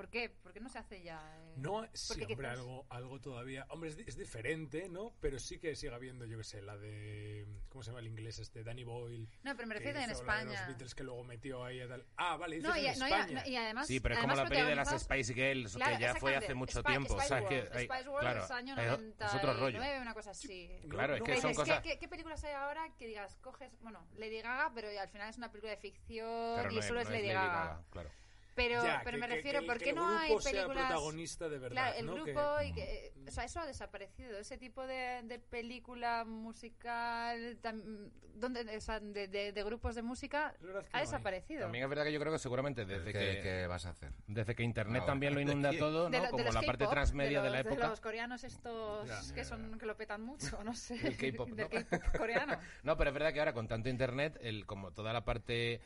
¿Por qué? ¿Por qué no se hace ya? eh? No, sí, hombre, algo, algo todavía. Hombre, es, es diferente, ¿no? Pero sí que sigue habiendo, yo qué sé, la de. ¿Cómo se llama el inglés este? Danny Boyle. No, pero me que refiero en hizo la de España. los Beatles que luego metió ahí a tal. Ah, vale, No, y, en no, y- España. y además. Sí, pero es como la peli de las Spice Girls, Claro, que ya fue hace mucho Spy- tiempo. Spice o sea, es que World. hay- Spice World claro, es año es- 99, es otro rollo. una cosa así. Claro, es que no, son cosas... ¿qué, qué, películas hay ahora que digas, coges, bueno, Lady Gaga, pero al final es una película de ficción y solo es, Lady, Gaga. claro. Pero, Ya, pero que- me refiero, que ¿por que qué el no hay grupo sea películas... protagonista de verdad, Claro, el ¿no? Que- grupo y que... O sea, eso ha desaparecido. Ese tipo de, de película musical, tam- donde, o sea, de, de- de grupos de música, Es verdad que ha no hay. desaparecido. También es verdad que yo creo que seguramente desde ¿Qué, que... qué vas a hacer? Desde que Internet No, también lo ¿de inunda todo, de, ¿no? lo- de Como la parte transmedia de, la los- época. los coreanos estos Ya. que son que lo petan mucho, no sé. El K-pop, Del ¿no? K-pop coreano. No, pero es verdad que ahora con tanto internet, el, como toda la parte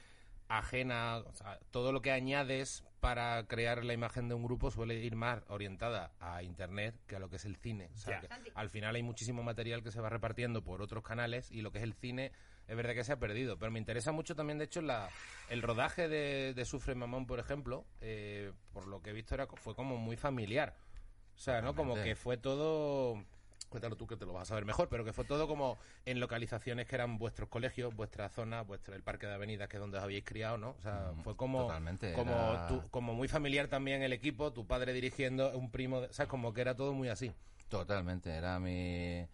ajena, o sea, todo lo que añades para crear la imagen de un grupo suele ir más orientada a internet que a lo que es el cine. O sea, al final hay muchísimo material que se va repartiendo por otros canales y lo que es el cine es verdad que se ha perdido. Pero me interesa mucho también, de hecho, la, el rodaje de, de Sufre Mamón, por ejemplo, eh, por lo que he visto era, fue como muy familiar. O sea, ¿no? Como que fue todo... Cuéntalo tú que te lo vas a saber mejor, pero que fue todo como en localizaciones que eran vuestros colegios, vuestra zona, vuestro el parque de avenidas que es donde os habíais criado, ¿no? O sea, Mm, fue como totalmente, como era- tú- como muy familiar también el equipo, tu padre dirigiendo, un primo, de- ¿sabes? Como que era todo muy así. Totalmente, era mi,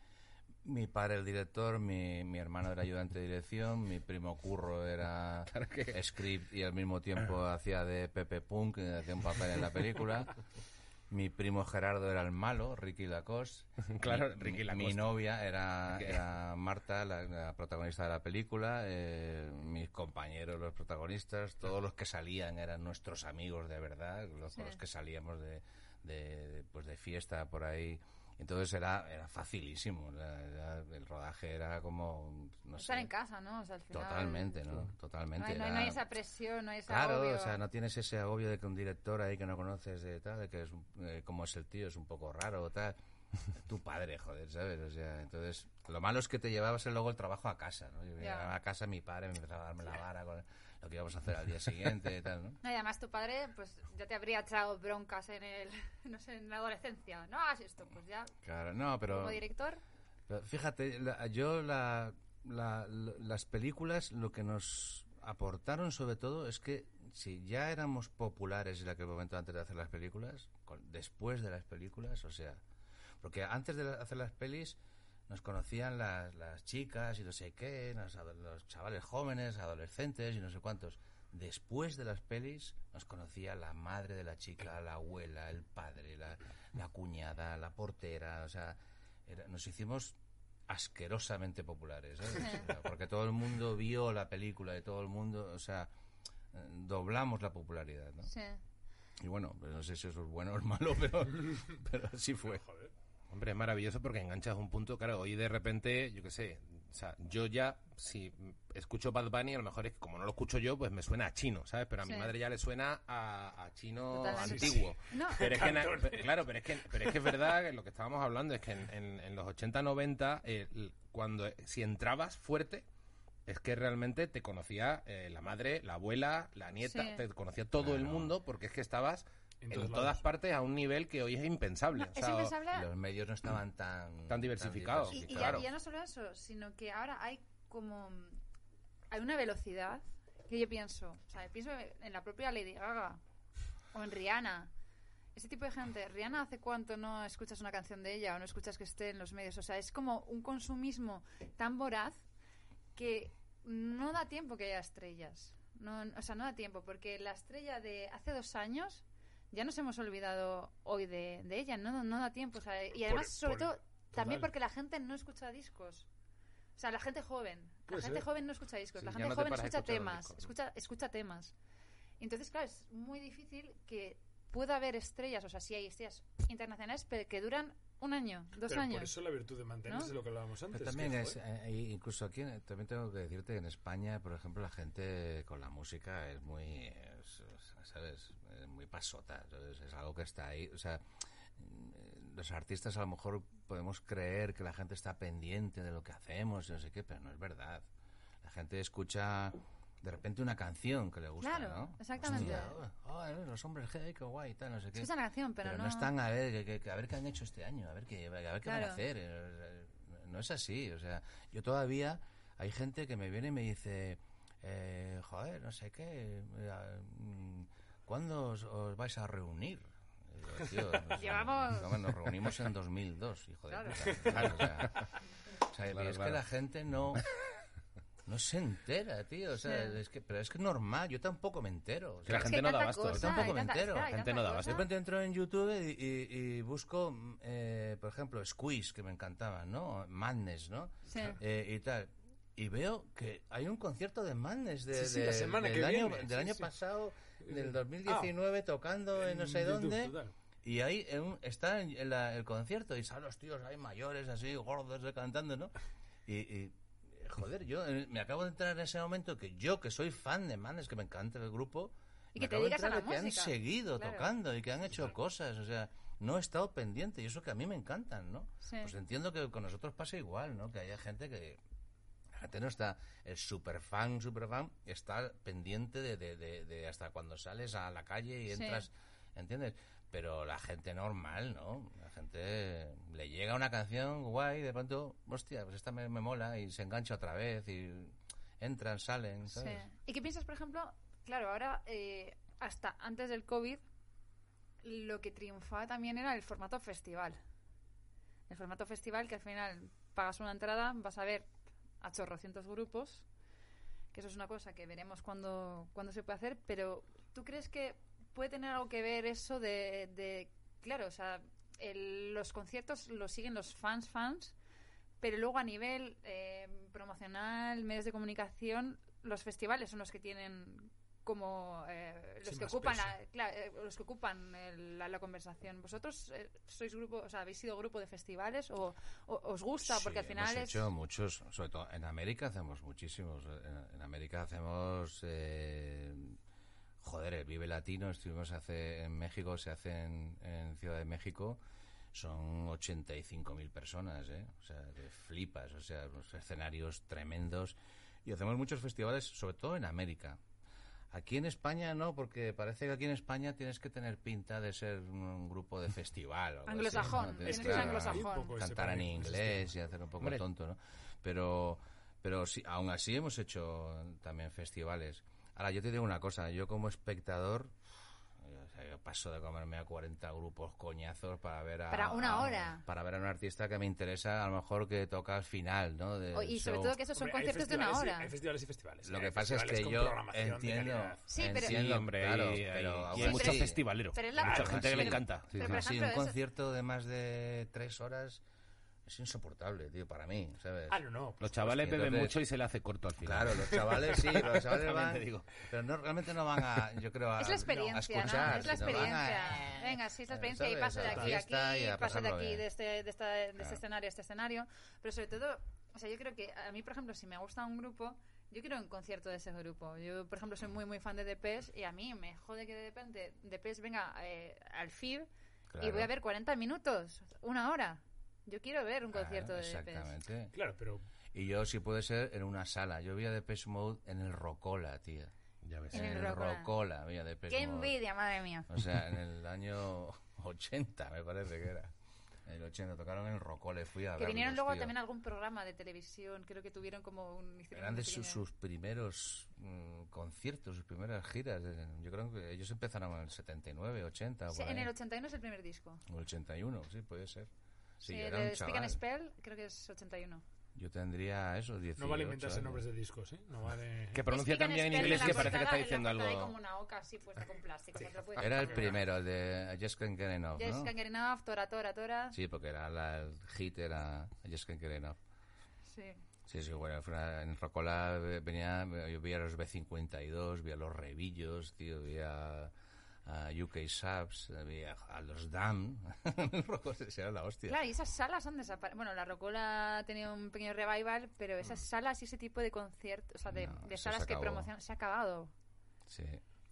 mi padre el director, mi, mi hermano era ayudante de dirección, mi primo Curro era Claro que- script y al mismo tiempo hacía de Pepe Punk, hacía un papel en la película. Mi primo Gerardo era el malo, Ricky Lacoste. Claro, Mi- Ricky Lacoste. Mi novia era, Marta, la, la protagonista de la película. eh, mis compañeros, los protagonistas, todos los que salían eran nuestros amigos de verdad, los Sí. los que salíamos de, de, pues de fiesta por ahí. Entonces era, era facilísimo. era- era- el rodaje era como, no Estar sé. en casa, ¿no? O sea, al final, Totalmente, ¿no? Totalmente. No hay, no hay- era- no hay esa presión, no hay ese Claro, agobio. o sea, no tienes ese agobio de que un director ahí que no conoces de tal, de que es un- eh, como es el tío, es un poco raro o tal. Tu padre, joder, ¿sabes? O sea, entonces, lo malo es que te llevabas luego el trabajo a casa, ¿no? Yo Ya. llegaba a casa, mi padre me empezaba a darme la vara con lo que íbamos a hacer al día siguiente y tal, ¿no? No, y además tu padre, pues ya te habría echado broncas en el, no sé, en la adolescencia. No hagas esto, pues ya, Claro, no, pero... como director. Pero fíjate, la- yo la, la- la- las películas lo que nos aportaron sobre todo es que si ya éramos populares en aquel momento antes de hacer las películas, con- después de las películas, o sea, porque antes de hacer las pelis nos conocían las, las chicas y no sé qué, los, los chavales jóvenes, adolescentes y no sé cuántos. Después de las pelis nos conocía la madre de la chica, la abuela, el padre, la, la cuñada, la portera, o sea, era- nos hicimos asquerosamente populares, sea, porque todo el mundo vio la película y todo el mundo, o sea, eh, doblamos la popularidad, ¿no? Sí. Y bueno, pues no sé si eso es bueno o es malo, pero, pero así fue. Joder. Hombre, es maravilloso porque enganchas un punto, claro, hoy de repente, yo qué sé, o sea, yo ya, si escucho Bad Bunny, a lo mejor es que como no lo escucho yo, pues me suena a chino, ¿sabes? Pero a mi madre ya le suena a, a chino Totalmente. antiguo. No, Pero es, que, claro, pero es que, pero es que es verdad que lo que estábamos hablando es que en, en- en los 80-90, eh, l- cuando si entrabas fuerte, es que realmente te conocía eh, la madre, la abuela, la nieta, Sí. te conocía todo el mundo porque es que estabas En en, todas partes a un nivel que hoy es impensable. no, o es sea, impensable. Los medios no estaban tan... Tan diversificados. Y, claro. y ya no solo eso, sino que ahora hay como. Hay una velocidad que yo pienso. O sea, pienso en la propia Lady Gaga o en Rihanna. Ese tipo de gente. Rihanna, ¿hace cuánto no escuchas una canción de ella o no escuchas que esté en los medios? O sea, es como un consumismo tan voraz que no da tiempo que haya estrellas. No, o sea, no da tiempo, porque la estrella de hace dos años ya nos hemos olvidado hoy de, de ella, no, no da tiempo. o sea, y además, Por- sobre por- todo, también total. porque la gente no escucha discos. O sea, la gente joven. La gente joven no escucha discos. Sí, la gente no joven escucha temas. discos, ¿no? escucha, escucha temas. Entonces, claro, es muy difícil que pueda haber estrellas, o sea, sí hay estrellas internacionales, pero que duran un año, dos Pero años. por eso la virtud de mantenerse ¿No? lo que hablábamos antes. Pero también es, eh, y incluso aquí, en- también tengo que decirte que en España, por ejemplo, la gente con la música es muy, es- es- ¿sabes? Es muy pasota, ¿sabes? es algo que está ahí, o sea, mm, los artistas a lo mejor podemos creer que la gente está pendiente de lo que hacemos y no sé qué, pero no es verdad. La gente escucha de repente una canción que le gusta, Claro, ¿no? exactamente. Hostia, oh, eh, los hombres G, qué guay, tal, no sé qué. Escucha la canción, pero, Pero no están a ver, que- que- a ver qué han hecho este año, a ver qué, a ver qué van a Claro. hacer. eh, No es así, o sea, yo todavía hay gente que me viene y me dice, eh, joder, no sé qué, mm, ¿cuándo os, os vais a reunir? Digo, "Tío, nos- Llevamos- no, nos reunimos en 2002, hijo de Claro. puta. Claro, o sea, o sea, Claro, es claro. que la gente no... No se entera, tío. O sea, Sí. es que, pero es que es normal. Yo tampoco me entero. o Que la sea, Es gente hay no da abasto. Yo tampoco me entero. La gente no da abasto. de repente entro en YouTube y, y- y busco, eh, por ejemplo, Squeeze, que me encantaban, ¿no? Madness, ¿no? Sí. Eh, y tal. Y veo que hay un concierto de Madness de, Sí, sí, de- la semana del que año, viene, del sí, año sí. pasado, del 2019, tocando en no sé YouTube, dónde. total. Y ahí en un- está en la- el concierto y salen los tíos ahí mayores, así, gordos, eh, cantando, ¿no? Y, y, joder, yo eh, me acabo de entrar en ese momento que yo, que soy fan de Manes, que me encanta el grupo, Y me que te acabo de dedicas a la que han seguido Claro. tocando y que han hecho cosas, o sea, no he estado pendiente y eso que a mí me encantan, ¿no? Sí. Pues entiendo que con nosotros pasa igual, ¿no? Que haya gente que la gente no está, el super fan, super fan, está pendiente de, de- de- de hasta cuando sales a la calle y Sí. entras, ¿entiendes? Pero la gente normal, ¿no? La gente le llega una canción guay y de pronto, hostia, pues esta me, me mola y se engancha otra vez y entran, salen, Sí. ¿sabes? ¿Y qué piensas, por ejemplo? Claro, ahora, eh, hasta antes del COVID, lo que triunfaba también era el formato festival. El formato festival que al final pagas una entrada, vas a ver a chorrocientos grupos, que eso es una cosa que veremos cuando, cuando se puede hacer, pero ¿tú crees que puede tener algo que ver eso de, de- claro, o sea, el- los conciertos los siguen los fans, fans, pero luego a nivel eh, promocional, medios de comunicación, los festivales son los que tienen como eh, los que ocupan la, claro, eh, los que ocupan el- la, la conversación. ¿Vosotros eh, sois grupo, o sea, habéis sido grupo de festivales o, o- os gusta? Sí, Porque al final hemos es hecho muchos, sobre todo en América hacemos muchísimos. En, en América hacemos, eh, joder, el Vive Latino, estuvimos hace en México, se hace en, en Ciudad de México, son 85.000 personas, ¿eh? O sea, que flipas, o sea, unos escenarios tremendos. Y hacemos muchos festivales, sobre todo en América. Aquí en España no, porque parece que aquí en España tienes que tener pinta de ser un grupo de festival. o así, Anglosajón, ese cantar en inglés y hacer un poco Hombre. tonto, ¿no? Pero, pero sí, aún así hemos hecho también festivales. Ahora, yo te digo una cosa, yo como espectador, eh, o sea, yo paso de comerme a 40 grupos coñazos para ver a... Para una a- hora. para ver a un artista que me interesa, a lo mejor que toca al final, ¿no? y sobre show. todo que esos son Hombre, conciertos de una y- hora. Hay festivales y festivales. Lo Hay que pasa es que yo entiendo. Sí, pero- Sí, entiendo, hombre, claro, y, pero y aún hay Sí, mucho pero- festivalero. pero es la- mucha gente que le encanta. Sí, Pero, sí, por sí, ejemplo, un eso- concierto de más de tres horas es insoportable, tío, para mí, ¿sabes? Ah, no, no. Los chavales beben entonces- mucho y se le hace corto al final. Claro, los chavales sí, los chavales van, te digo. pero no, realmente no van a, yo creo, a, Es la experiencia, a escuchar, ¿no? Es la a- experiencia. Venga, sí, es la experiencia y paso de aquí a y aquí, a paso de aquí, bien. de este, de, esta- de este escenario a este escenario. Pero sobre todo, o sea, yo creo que a mí, por ejemplo, si me gusta un grupo, yo quiero un concierto de ese grupo. Yo, por ejemplo, soy muy, muy fan de Depeche y a mí me jode que de repente Depeche venga eh, al FIB y voy a ver 40 minutos, una hora. Yo quiero ver un concierto de Depeche. Exactamente. Claro, pero Y yo, si puede ser, en una sala. Yo vi a Depeche Mode en el Rocola, tía. Ya ves. En En el el Rocola. Rocola, vi a Depeche ¡Qué Mode. envidia, madre mía! O sea, en el año 80, me parece que era. En el 80 tocaron en el Rocola y fui a Que vinieron luego tío. también a algún programa de televisión, creo que tuvieron como un... Eran de sus, sus primeros mm, conciertos, sus primeras giras. Yo creo que ellos empezaron en el 79, 80. Sí, en el 81 es el primer disco. O el 81, sí, puede ser. Sí, Sí, era un de Speak and. Spell creo que es 81. Yo tendría eso, 18 No vale inventarse años. nombres de discos, ¿eh? No vale... Que pronuncia también en inglés que parece que está diciendo algo. Hay como una oca así puesta con plástico. puedes Era el primero, el de Just Can't Get Enough, ¿no? Can't Get Enough, Tora, Tora, Tora. Sí, porque era la, el hit era Just Can't Get Enough. Sí. Sí, sí, bueno, fue una- en Rocola eh, venía, yo vi a los B52, vi a los Revillos, tío, vi a, a UK Subs, vi a, los Dam. Era la hostia. Claro, y esas salas han desaparecido. Bueno, la Rocola ha tenido un pequeño revival, pero esas salas y ese tipo de conciertos, o sea, de, No, de salas se que promocionan, se ha acabado. Sí,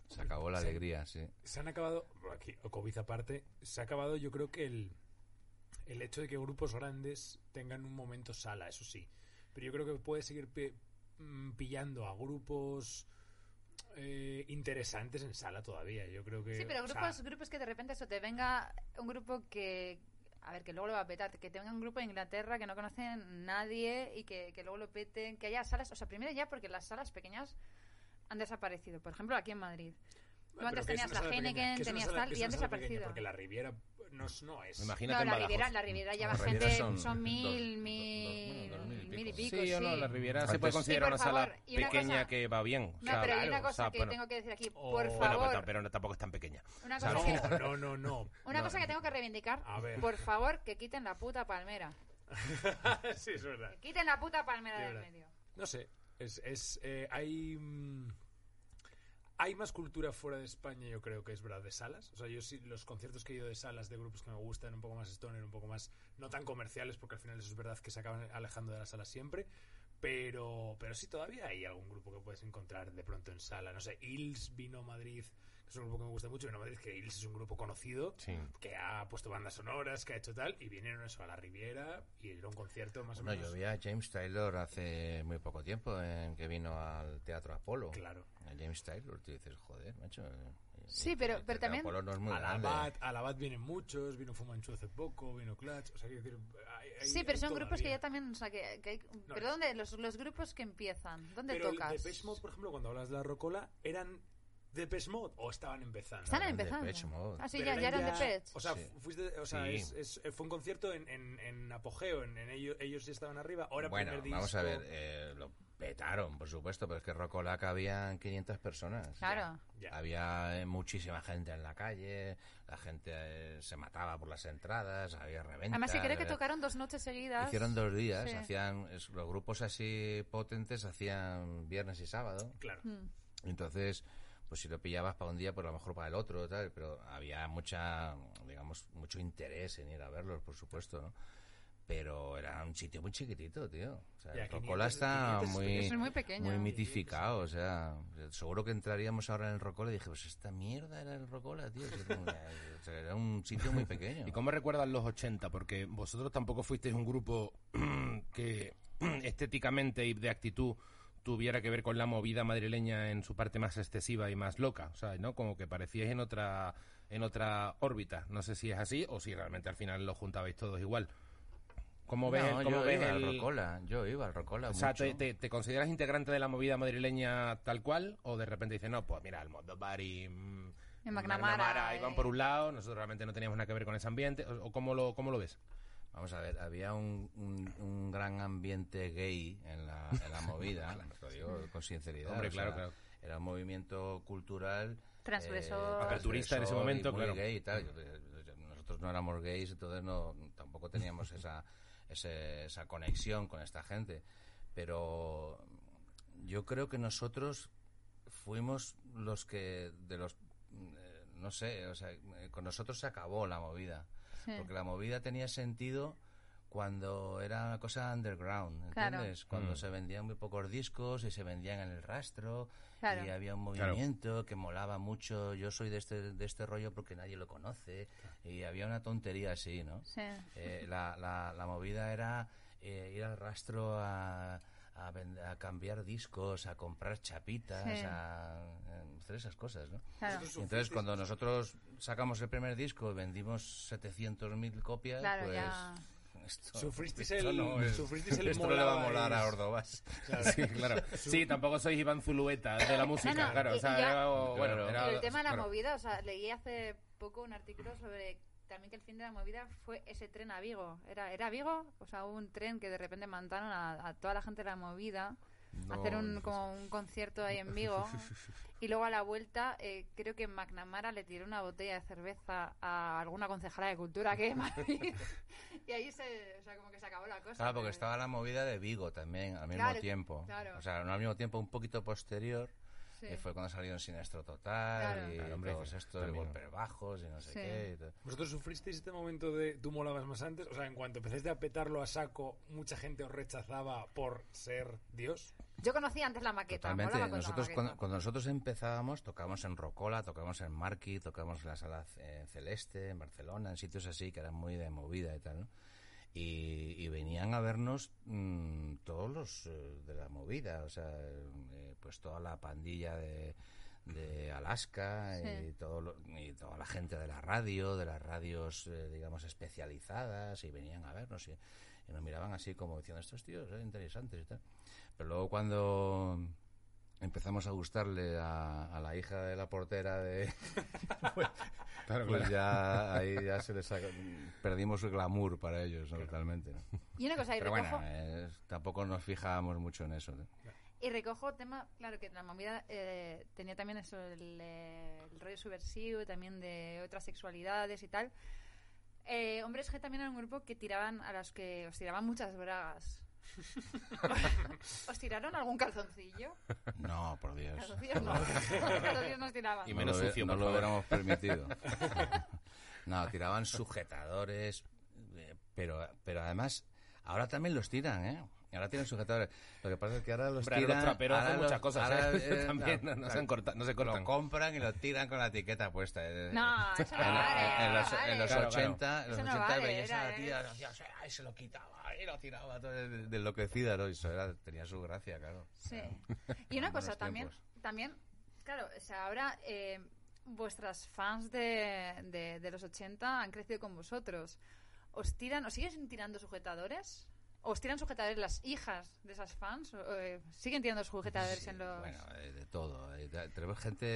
se acabó la Sí. alegría, sí. Se han acabado, aquí, o COVID aparte, se ha acabado yo creo que el, el hecho de que grupos grandes tengan un momento sala, eso sí. Pero yo creo que puede seguir pi- mm, pillando a grupos eh, interesantes en sala todavía. Yo creo que... Sí, pero sea, grupos, grupos que de repente eso te venga un grupo que a ver, que luego lo va a petar, que tenga un grupo de Inglaterra que no conocen nadie y que, que luego lo peten, que haya salas, o sea, primero ya porque las salas pequeñas han desaparecido, por ejemplo, aquí en Madrid. Tú bueno, antes pero tenías la Heineken, tenías tal y han desaparecido. Porque la Riviera no, es- no es... Imagínate No, la Badajoz. Riviera, la Riviera lleva La gente, son son, dos- mil, dos- mil, bueno, dos mil y mil y pico. pico, Sí, o no, sí. la Riviera se puede considerar Sí, una sala una pequeña cosa- que va bien. o No, sea, pero hay una o cosa sea, que pero- tengo que decir aquí, Oh, por bueno, Bueno, favor, pero, pero no- tampoco es tan pequeña. una o cosa, que, No, no, no. una No, cosa que tengo que reivindicar, A ver. por favor, que quiten la puta palmera. sí, es verdad. Que quiten la puta palmera De del medio. No sé, es, es eh, hay mm, hay más cultura fuera de España, yo creo que es verdad, de salas. O sea, yo sí, los conciertos que he ido de salas de grupos que me gustan, un poco más stoner, un poco más, no tan comerciales, porque al final eso es verdad que se acaban alejando de las salas siempre. Pero, pero sí, todavía hay algún grupo que puedes encontrar de pronto en sala. No sé, Hills vino a Madrid, es un grupo que me gusta mucho. Vino a Madrid, que Hills es un grupo conocido, Sí. que ha puesto bandas sonoras, que ha hecho tal, y vinieron eso a la Riviera y era un concierto más o Bueno, menos. yo vi a James Taylor hace muy poco tiempo en que vino al Teatro Apolo. Claro. A James Taylor, tú dices, joder, macho. eh, Sí, eh, pero- el pero también- Apolo no es muy a la. Bat, a la Bat vienen muchos, vino Fumanchu hace poco, vino Clutch, o sea, quiero decir, hay- hay- Sí, pero hay son grupos que ya también, o sea, que, que hay... No, pero es- ¿dónde? Los, los grupos que empiezan, ¿dónde Pero tocas? el Depeche Mode, por ejemplo, cuando hablas de la Rocola, ¿eran Depeche Mode o estaban empezando? Están eran empezando. Depeche Mode. Ah, sí, ya, ya eran de Pets. O sea, Sí. fuiste, o sea Sí. es- es- fue un concierto en, en, en apogeo, en, en ellos, ellos ya estaban arriba, ahora Bueno, primer disco... vamos a ver, eh, lo petaron, por supuesto, pero es que Rocola habían 500 personas. Claro. Ya. Había eh, muchísima gente en la calle, la gente eh, se mataba por las entradas, había reventas. Además, sí, creo que tocaron dos noches seguidas. Hicieron dos días, Sí. hacían es- los grupos así potentes hacían viernes y sábado. Claro. Mm. Entonces, pues si lo pillabas para un día, pues a lo mejor para el otro, tal, pero había mucha, digamos, mucho interés en ir a verlos, por supuesto, ¿no? Pero era un sitio muy chiquitito, tío. O sea, el 500, Rocola está 500 muy, Es muy pequeño. muy mitificado, o sea, seguro que entraríamos ahora en el Rocola y dije, pues esta mierda era el Rocola, tío. Si era, un- o sea, era un sitio muy pequeño. ¿Y cómo recuerdan los 80? Porque vosotros tampoco fuisteis un grupo que estéticamente y de actitud tuviera que ver con la movida madrileña en su parte más excesiva y más loca, o sea, ¿no? Como que parecíais en otra en otra órbita. No sé si es así o si realmente al final lo juntabais todos igual. ¿Cómo ves, No, cómo yo ves iba al el- Rocola, yo iba al Rocola O sea, mucho. ¿te, te, te consideras integrante de la movida madrileña tal cual? ¿O de repente dices, no, pues mira, el Mondo Bar y mm, McNamara, iban eh. por un lado, nosotros realmente no teníamos nada que ver con ese ambiente? ¿O, o cómo, lo, cómo lo ves? Vamos a ver, había un, un, un gran ambiente gay en la, en la movida, lo digo con sinceridad. Hombre, o sea, claro. Era un movimiento cultural. Transgresor. Aperturista en ese momento, muy claro. gay y tal. Nosotros no éramos gays, entonces no, tampoco teníamos esa, ese- esa conexión con esta gente. Pero yo creo que nosotros fuimos los que, de los, eh, no sé, o sea, eh, con nosotros se acabó la movida. Sí. Porque la movida tenía sentido cuando era una cosa underground, Claro. ¿entiendes? Cuando Mm. se vendían muy pocos discos y se vendían en el rastro Claro. y había un Claro. movimiento que molaba mucho. Yo soy de este, de este rollo porque nadie lo conoce y había una tontería así, ¿no? Sí. Eh, la, la, la movida era eh, ir al rastro a, a, vend- a cambiar discos, a comprar chapitas, Sí. a, a hacer esas cosas, ¿no? Claro. Y entonces cuando nosotros sacamos el primer disco, vendimos 700.000 copias, Claro, pues... ya. Esto, Sufristeis esto el- no es- sufristeis el esto no le va a molar a molabais. Ordovás. Sí, claro. Sí, tampoco sois Iván Zulueta de la música, No, no, claro. y- O sea, y ya- era- bueno, Claro. era- el tema de la claro. movida, o sea, leí hace poco un artículo sobre también que el fin de la movida fue ese tren a Vigo. ¿Era, era Vigo? O sea, hubo un tren que de repente mandaron a, a toda la gente de la movida a hacer No, un, no como un concierto ahí en Vigo. y luego a la vuelta, eh, creo que McNamara le tiró una botella de cerveza a alguna concejala de cultura que Madrid. y ahí se, o sea, como que se acabó la cosa. Claro, porque pero- estaba la movida de Vigo también al mismo Claro, tiempo. claro. O sea, no al mismo tiempo, un poquito posterior. Sí. eh, fue cuando salieron Sinestro Total Claro. y Claro, hombre, todos estos de golpes bajos y no sé Sí. qué. y todo. ¿Vosotros sufristeis este momento de tú molabas más antes? O sea, en cuanto empezaste a petarlo a saco, mucha gente os rechazaba por ser Dios. Yo conocí antes la maqueta. Totalmente. con la Nosotros, maqueta. cuando, cuando nosotros empezábamos, tocábamos en Rocola, tocábamos en Marqui, tocábamos en la Sala eh, Celeste, en Barcelona, en sitios así que eran muy de movida y tal, ¿no? Y, y venían a vernos mm, todos los eh, de la movida, o sea, eh, pues toda la pandilla de, de Alaska Sí. y, todo lo- y toda la gente de la radio, de las radios, eh, digamos, especializadas, y venían a vernos y, y nos miraban así como diciendo, estos tíos son interesantes y tal. Pero luego cuando empezamos a gustarle a, a la hija de la portera de pues, pues ya ahí ya se les saca- perdimos el glamour para ellos ¿no? totalmente ¿no? Y una cosa, y pero recojo, bueno eh, tampoco nos fijábamos mucho en eso ¿no? y recojo tema, claro, que la movida eh, tenía también eso, el, el rollo subversivo, también de otras sexualidades y tal. Eh, Hombres G también era un grupo que tiraban a los que os tiraban muchas bragas. ¿Os tiraron algún calzoncillo? no por Dios Calzoncillos no. calzoncillos nos tiraban. Y no menos lo, sucio, no por lo favor. hubiéramos permitido no tiraban sujetadores eh, pero pero además ahora también los tiran ¿eh? Ahora tienen sujetadores. Lo que pasa es que ahora los ahora tiran. los traperos ahora hacen los- muchas cosas, ahora, ¿eh? También, no- no claro, se han corta- no se cortan. Lo compran y lo tiran con la etiqueta puesta. eh. No, eso no En, vale. en los, vale. en los Claro, claro. 80, en los Eso no 80 vale, veías a la tía, "Ay, se lo quitaba y lo tiraba todo de, de enloquecida, ¿no? Y eso era, tenía su gracia, claro. Sí. Y una cosa también, tiempos. también, claro, o sea, ahora eh, vuestras fans de, de, de los 80 han crecido con vosotros. ¿Os tiran, os siguen tirando sujetadores? ¿O ¿Os tiran sujetadores las hijas de esas fans? ¿O, eh, ¿Siguen tirando sujetadores Sí, en los...? Bueno, eh, de todo. eh, te- Tenemos gente,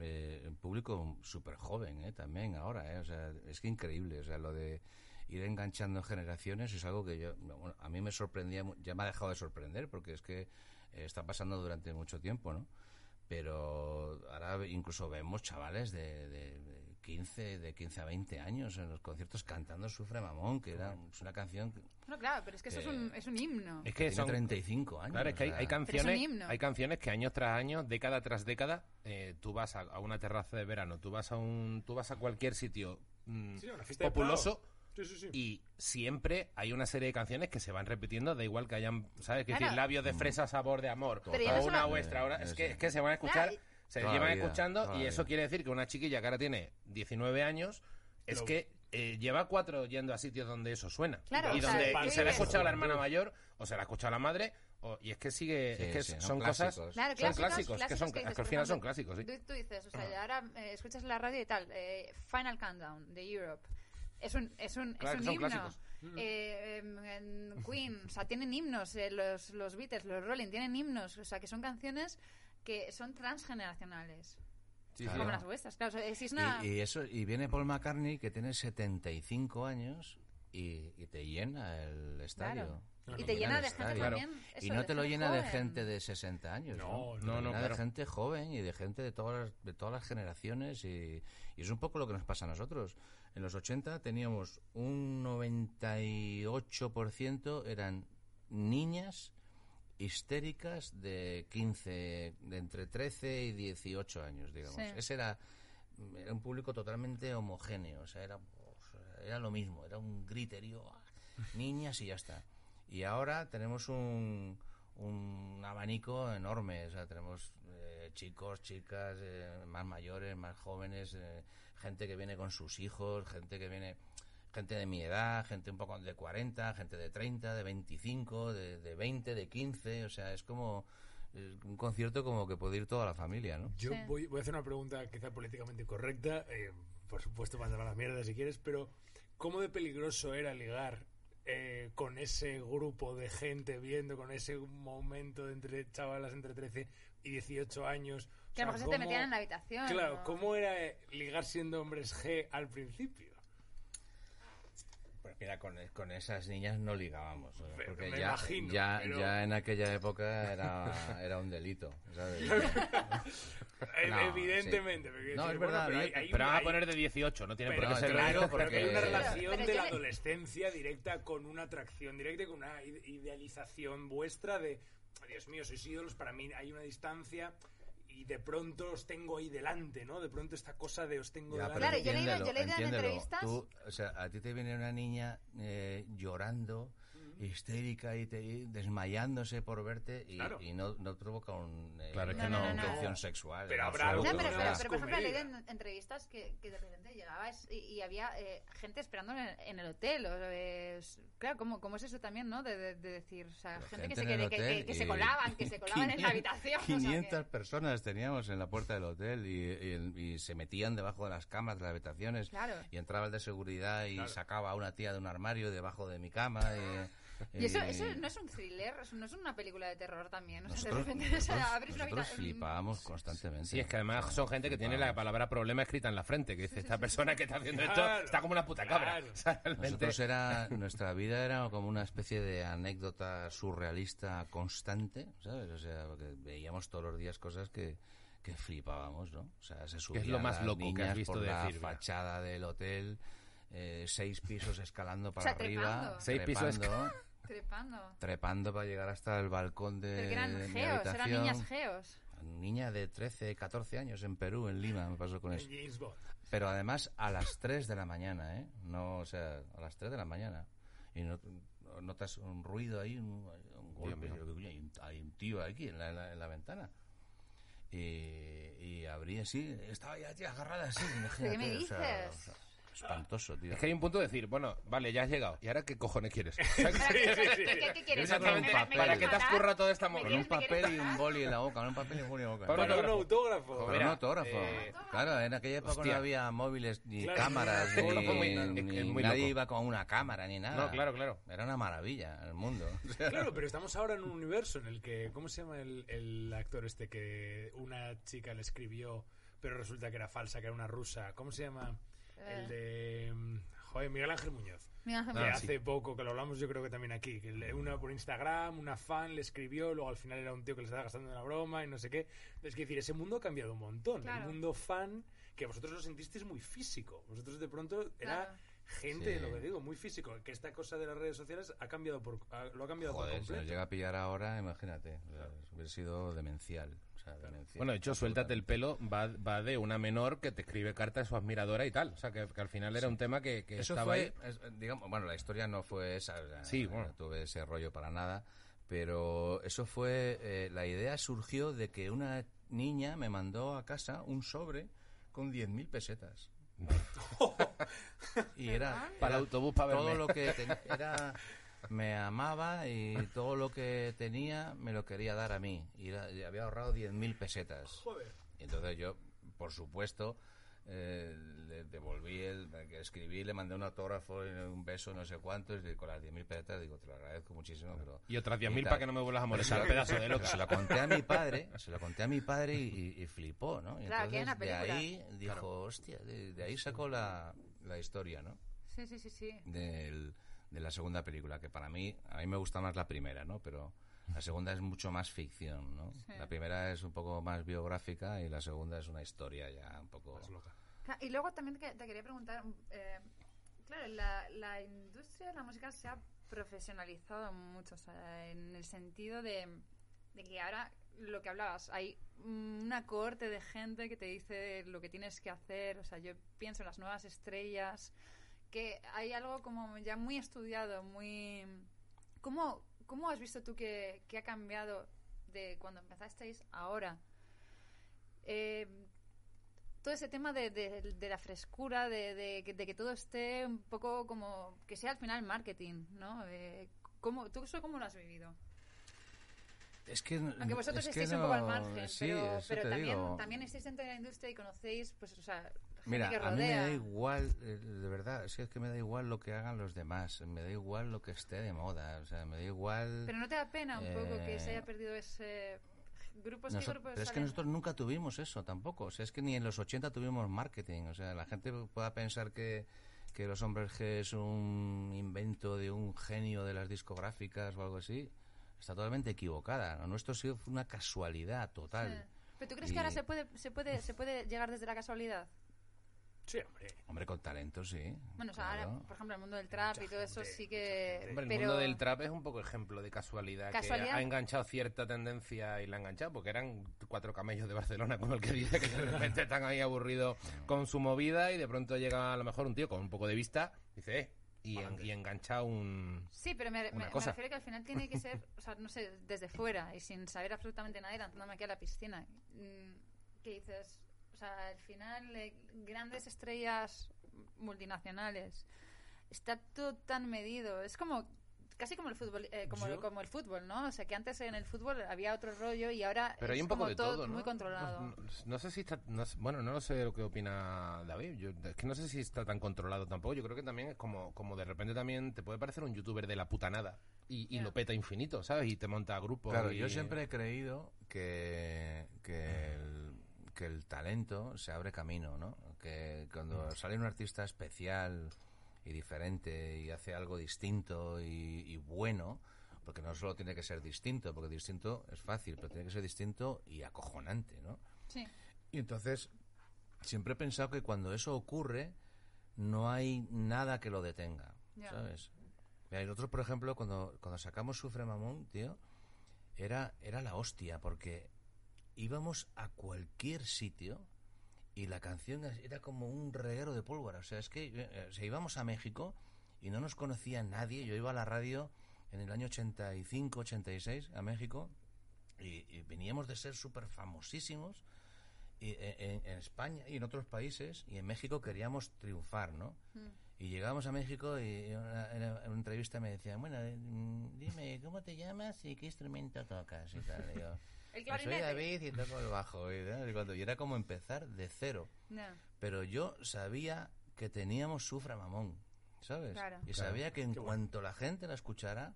eh, en público súper joven, eh, también ahora, eh, o sea, es que increíble, o sea, lo de ir enganchando generaciones es algo que yo, bueno, a mí me sorprendía, mu- ya me ha dejado de sorprender, porque es que eh, está pasando durante mucho tiempo, ¿no? Pero ahora incluso vemos chavales de, de, de 15, de 15 a 20 años en los conciertos cantando Sufre Mamón, que era, es una canción que No, claro, pero es que eso es, Eh, un, es un himno. Es que tiene son, 35 años. Claro, es que hay, canciones, himno. hay canciones que año tras año, década tras década, eh, tú vas a, a una terraza de verano, tú vas a un, tú vas a cualquier sitio mm, Sí, populoso. Sí, sí, sí. y siempre hay una serie de canciones que se van repitiendo, da igual que hayan, ¿sabes? Que Claro. decir labios de fresa, sabor de amor, Pero o una vuestra, ahora, es que, es que se van a escuchar, Claro, se Toda llevan vida, escuchando y eso vida. quiere decir que una chiquilla que ahora tiene 19 años es Lo- que eh, lleva cuatro yendo a sitios donde eso suena. Claro, y donde y se la ha escuchado la hermana mayor o se la ha escuchado la madre o- y es que sigue Sí, es que sí, son, son cosas clásicos. Claro, son clásicos, clásicos, que son clásicos que que dices, al final son clásicos sí. Tú, tú dices, o sea, ahora eh, escuchas la radio y tal, eh, Final Countdown de Europe. Es un, es un, Claro es un himno. Eh, em, en Queen, o sea, tienen himnos, eh, los, los Beatles, los Rolling, tienen himnos, o sea, que son canciones que son transgeneracionales. Sí, sí. Como las vuestras, claro. o sea, si es una... Y, y eso y viene Paul McCartney que tiene 75 años y, y te llena el estadio. Claro. Y te llena de gente estadio. también, y eso, no te lo llena de gente de 60 años. No, No, no, de gente joven y de gente de todas las, de todas las generaciones y, y es un poco lo que nos pasa a nosotros. En los 80 teníamos un 98% eran niñas histéricas de 15, de entre 13 y 18 años, digamos. Sí. Ese era, era un público totalmente homogéneo, o sea, era, era lo mismo, era un griterío, ¡ah! niñas y ya está. Y ahora tenemos un, un abanico enorme, o sea, tenemos eh, chicos, chicas, eh, más mayores, más jóvenes, eh, gente que viene con sus hijos, gente que viene gente de mi edad, gente un poco de 40, gente de 30, de 25, de, de 20, de 15, o sea, es como eh, un concierto como que puede ir toda la familia, ¿no? Yo Sí. voy, voy a hacer una pregunta quizá políticamente correcta, eh, por supuesto mandar a la mierda si quieres, pero ¿cómo de peligroso era ligar eh, con ese grupo de gente viendo, con ese momento de entre chavalas entre 13 y 18 años? Que a lo mejor se te ¿cómo- metían en la habitación. Claro, o- ¿cómo era ligar siendo hombres G al principio? Mira, con, con esas niñas no ligábamos. Me- Porque me ya, imagino, ya, pero- ya en aquella época era, era un delito. ¿sabes? No, Evidentemente. sí. porque No, es verdad, pero hay- Pero van a poner de 18, no tiene por qué ser te lo de digo 18, pero que hay una porque- relación Pero de la le- adolescencia directa con una atracción directa y con una ide- idealización vuestra de, Dios mío, sois ídolos, para mí hay una distancia y de pronto os tengo ahí delante, ¿no? De pronto esta cosa de os tengo Ya, delante. pero Claro, yo le he ido- entiéndelo, yo le he ido en entrevistas- Tú, o sea, a ti te viene una niña eh, llorando, histérica y, te- y desmayándose por verte y, Claro. y no, no provoca un, eh, Claro, es que no, una no, no. intención sexual. Pero habrá No, pero, pero, pero, por ejemplo, comedida. en entrevistas que, que de repente llegabas y, y había eh, gente esperando en el, en el hotel. O, eh, es- claro, ¿cómo, ¿cómo es eso también, no? De, de- de decir, o sea, gente, que, se, que, que- hotel que se colaban, que se colaban en la 500 habitación. o sea, que- 500 personas teníamos en la puerta del hotel y, y- y se metían debajo de las camas de las habitaciones Claro. y entraba el de seguridad y Claro. sacaba a una tía de un armario debajo de mi cama. Y, Y eso, eso no es un thriller, no es una película de terror también. O sea, Nosotros, de repente o sea, nosotros- abres una nosotros habitación- flipábamos constantemente. Sí, es que además son gente que tiene la palabra problema escrita en la frente, que dice, esta persona que está haciendo esto está como una puta cabra. claro. O sea, realmente- Nosotros era, nuestra vida era como una especie de anécdota surrealista constante, ¿sabes? O sea, porque veíamos todos los días cosas que, que flipábamos, ¿no? O sea, se subían lo más loco que has visto por de la fachada del hotel, eh, seis pisos escalando para sea, arriba, trepando. Seis pisos trepando, Trepando. para llegar hasta el balcón de, Pero que eran de geos, eran niñas geos. Niña de 13, 14 años en Perú, en Lima, me pasó con eso. Pero además a las 3 de la mañana, ¿eh? No, o sea, a las 3 de la mañana. Y no- notas un ruido ahí, un, un golpe. mío. Yo digo, "Coño, Hay un, hay un tío aquí en la, en la- en la ventana. Y, y abrí así, estaba ya tía, agarrada así. imagínate, me o sea, dices? o sea, espantoso, tío. Es que hay un punto de decir, bueno, vale, ya has llegado. ¿Y ahora qué cojones quieres? ¿Para qué, sí, sí. ¿qué- qué quieres? Exactamente. ¿Me- me- me ¿Para quieres qué te has currado toda esta. Con un papel y un boli en la boca, con un papel y un boli en la boca. Para un autógrafo. Con un autógrafo. eh, claro, en aquella época no había móviles ni cámaras, ni, nadie iba con una cámara ni nada. No, claro, claro. Era una maravilla el mundo. Claro, pero estamos ahora en un universo en el que, ¿cómo se llama el, el actor este que una chica le escribió, pero resulta que era falsa, que era una rusa? ¿Cómo se llama? El de, mm, joder, Miguel Ángel Muñoz. Mira, Que Ah, hace poco, que lo hablamos yo creo que también aquí, que le- una por Instagram, una fan le escribió, luego al final era un tío que le estaba gastando una broma y no sé qué. Es decir, ese mundo ha cambiado un montón. Claro. El mundo fan, que vosotros lo sentisteis muy físico. Vosotros de pronto era Claro. gente, Sí. lo que digo, muy físico. Que esta cosa de las redes sociales ha cambiado por, ha- lo ha cambiado por Joder, si nos completo. llega a pillar ahora, imagínate. o sea, hubiera sido demencial. Sea, Bueno, de hecho, suéltate el pelo va, va de una menor que te escribe cartas a su admiradora y tal. O sea, que, que al final era un tema que, que Eso estaba fue, ahí. es- digamos, bueno, la historia no fue esa, o sea, Sí, no bueno. tuve ese rollo para nada, pero eso fue, eh, la idea surgió de que una niña me mandó a casa un sobre con 10.000 pesetas. y era, Para el era autobús para todo verme. lo que ten- era me amaba y todo lo que tenía me lo quería dar a mí y, había ahorrado 10.000 pesetas. Joder. Y entonces yo, por supuesto, eh, le devolví, el, escribí, le mandé un autógrafo, y un beso, no sé cuántos, y con las 10.000 pesetas digo, te lo agradezco muchísimo, pero... Y otras 10.000 tal. para que no me vuelvas a molestar, pedazo de loca. Se lo conté a mi padre, se lo conté a mi padre y, y- y flipó, ¿no? Y Claro, que de ahí dijo, hostia, de, de ahí sacó la, la historia, ¿no? Sí, sí, sí, sí. Del- de la segunda película, que para mí, a mí me gusta más la primera, ¿no? Pero la segunda es mucho más ficción, ¿no? Sí. La primera es un poco más biográfica y la segunda es una historia ya un poco... Más loca. Y luego también te, te quería preguntar, eh, claro, la, la industria de la música se ha profesionalizado mucho, o sea, en el sentido de, de que ahora lo que hablabas, hay una corte de gente que te dice lo que tienes que hacer, o sea, yo pienso en las nuevas estrellas, que hay algo como ya muy estudiado, muy... ¿Cómo, cómo has visto tú que, que ha cambiado de cuando empezasteis ahora? Eh, todo ese tema de, de- de la frescura, de, de que- todo esté un poco como que sea al final marketing, ¿no? Eh, ¿cómo, ¿Tú eso cómo lo has vivido? Es que, Aunque vosotros es que estéis un poco al no- margen, sí, pero, pero también, digo. también estáis dentro de la industria y conocéis, pues, o sea, Mira, que a mí me da igual, eh, de verdad, es que, es que me da igual lo que hagan los demás, me da igual lo que esté de moda, o sea, me da igual... Pero no te da pena un poco que se Eh, haya perdido ese grupos que grupos pero es que nosotros nunca tuvimos eso tampoco. O sea, es que ni en los 80 tuvimos marketing. O sea, la gente pueda pensar que, que Los Hombres G es un invento de un genio de las discográficas o algo así, está totalmente equivocada. Lo nuestro ha sido una casualidad total. Sí. ¿Pero tú crees Y- que ahora se puede, se, puede, se puede llegar desde la casualidad? Sí, hombre. Hombre, con talento, sí. Bueno, o sea, claro. ahora, por ejemplo, el mundo del trap y todo eso sí que... Hombre, el pero... mundo del trap es un poco ejemplo de casualidad, Casualidad. que ha enganchado cierta tendencia y la ha enganchado, porque eran cuatro camellos de Barcelona, como el que dice que de repente están ahí aburridos con su movida y de pronto llega a lo mejor un tío con un poco de vista, dice, eh, y, en- y engancha un... Sí, pero me, me- refiero que al final tiene que ser, o sea, no sé, desde fuera y sin saber absolutamente nada y lanzándome aquí a la piscina. Mm, ¿Qué dices? O sea, al final, eh, grandes estrellas multinacionales, está todo tan medido. Es como casi como el fútbol eh, como, el fútbol no o sea que antes en el fútbol había otro rollo y ahora Pero hay un poco como de todo, todo, ¿no? muy controlado No, no- no sé si está... bueno, no lo sé lo que opina David. Yo, es que no sé si está tan controlado tampoco. Yo creo que también es como, como de repente también te puede parecer un youtuber de la puta nada y, y lo peta infinito, ¿sabes? Y te monta grupos. Claro, y- yo siempre he creído que, que, el, que el talento se abre camino, ¿no? Que cuando sale un artista especial y diferente y hace algo distinto y, y bueno, porque no solo tiene que ser distinto, porque distinto es fácil, pero tiene que ser distinto y acojonante, ¿no? sí Y entonces, siempre he pensado que cuando eso ocurre, no hay nada que lo detenga. ¿sabes? Mira, nosotros, por ejemplo, cuando, cuando sacamos Sufre Mamón, tío, era, era la hostia, porque íbamos a cualquier sitio y la canción era como un reguero de pólvora. O sea, es que eh, o sea, íbamos a México y no nos conocía nadie. Yo iba a la radio en el año 85, 86 a México y, y veníamos de ser súper famosísimos y, eh, en, en España y en otros países y en México queríamos triunfar, ¿no? Y llegamos a México y en una, en una- en una entrevista me decían, bueno, eh, mm, dime, ¿cómo te llamas y qué instrumento tocas? Y tal. Y yo, el "Pues soy David y toco el bajo. Y, cuando- y era como empezar de cero. Pero yo sabía que teníamos Sufra Mamón, ¿sabes? Claro. Y Claro. sabía que en bueno. cuanto la gente la escuchara,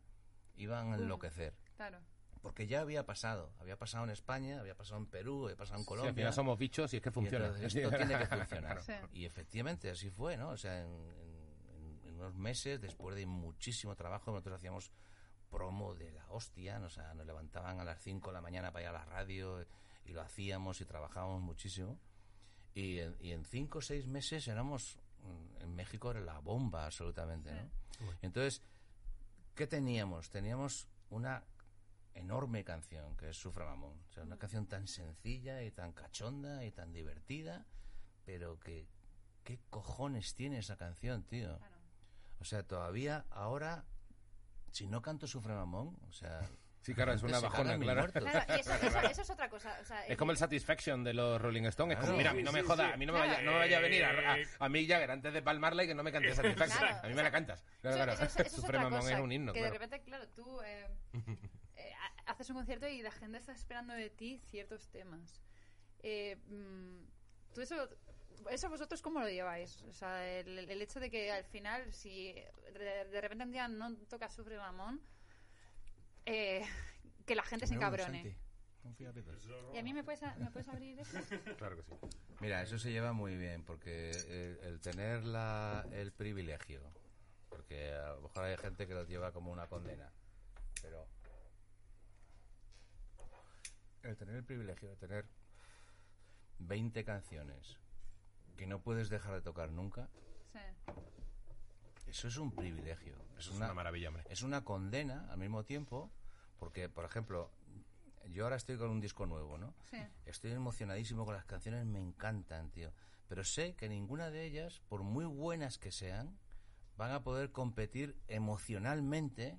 iban a enloquecer. claro Porque ya había pasado. Había pasado en España, había pasado en Perú, había pasado en Sí, Colombia. al final somos bichos y es que funciona. esto tiene que funcionar. Sí. Y efectivamente así fue, ¿no? O sea, en, en- en unos meses, después de muchísimo trabajo, nosotros hacíamos promo de la hostia, o sea, nos levantaban a las 5 de la mañana para ir a la radio y lo hacíamos y trabajábamos muchísimo. Y en, y en cinco o seis meses éramos, mm, en México era la bomba absolutamente, ¿no? Entonces, ¿qué teníamos? Teníamos una enorme canción que es Sufra Mamón. O sea, una canción tan sencilla y tan cachonda y tan divertida, pero que qué cojones tiene esa canción, tío. Claro. O sea, todavía ahora si no canto Sufre Mamón, o sea, Sí, claro, es una bajona, claro. muertos. Claro, y eso, eso- eso es otra cosa. o sea, Es como el Satisfaction de los Rolling Stones. Es como, mira, a mí no me joda, sí. a mí no me, vaya, no me vaya a venir a, a, a Mick Jagger antes de palmarla y que no me cante Satisfaction. Claro, a mí o me la cantas. Claro, Eso, claro. eso- eso es Sufre otra Mamón cosa, es un himno, que claro. de repente, claro, tú eh, eh, ha- haces un concierto y la gente está esperando de ti ciertos temas. Eh, mm, tú eso, eso vosotros cómo lo lleváis? O sea, el, el hecho de que al final, si de, de repente un día no toca Sufre Mamón, eh, que la gente se encabrone. Peter. ¿Y a mí me puedes, a- me puedes abrir eso? Claro que sí. Mira, eso se lleva muy bien, porque el, el tener la, el privilegio, porque a lo mejor hay gente que lo lleva como una condena, pero el tener el privilegio de tener 20 canciones que no puedes dejar de tocar nunca, Sí. eso es un privilegio. Es Es una maravilla, hombre. es una condena al mismo tiempo, porque, por ejemplo, yo ahora estoy con un disco nuevo, ¿no? Sí. Estoy emocionadísimo con las canciones, me encantan, tío. Pero sé que ninguna de ellas, por muy buenas que sean, van a poder competir emocionalmente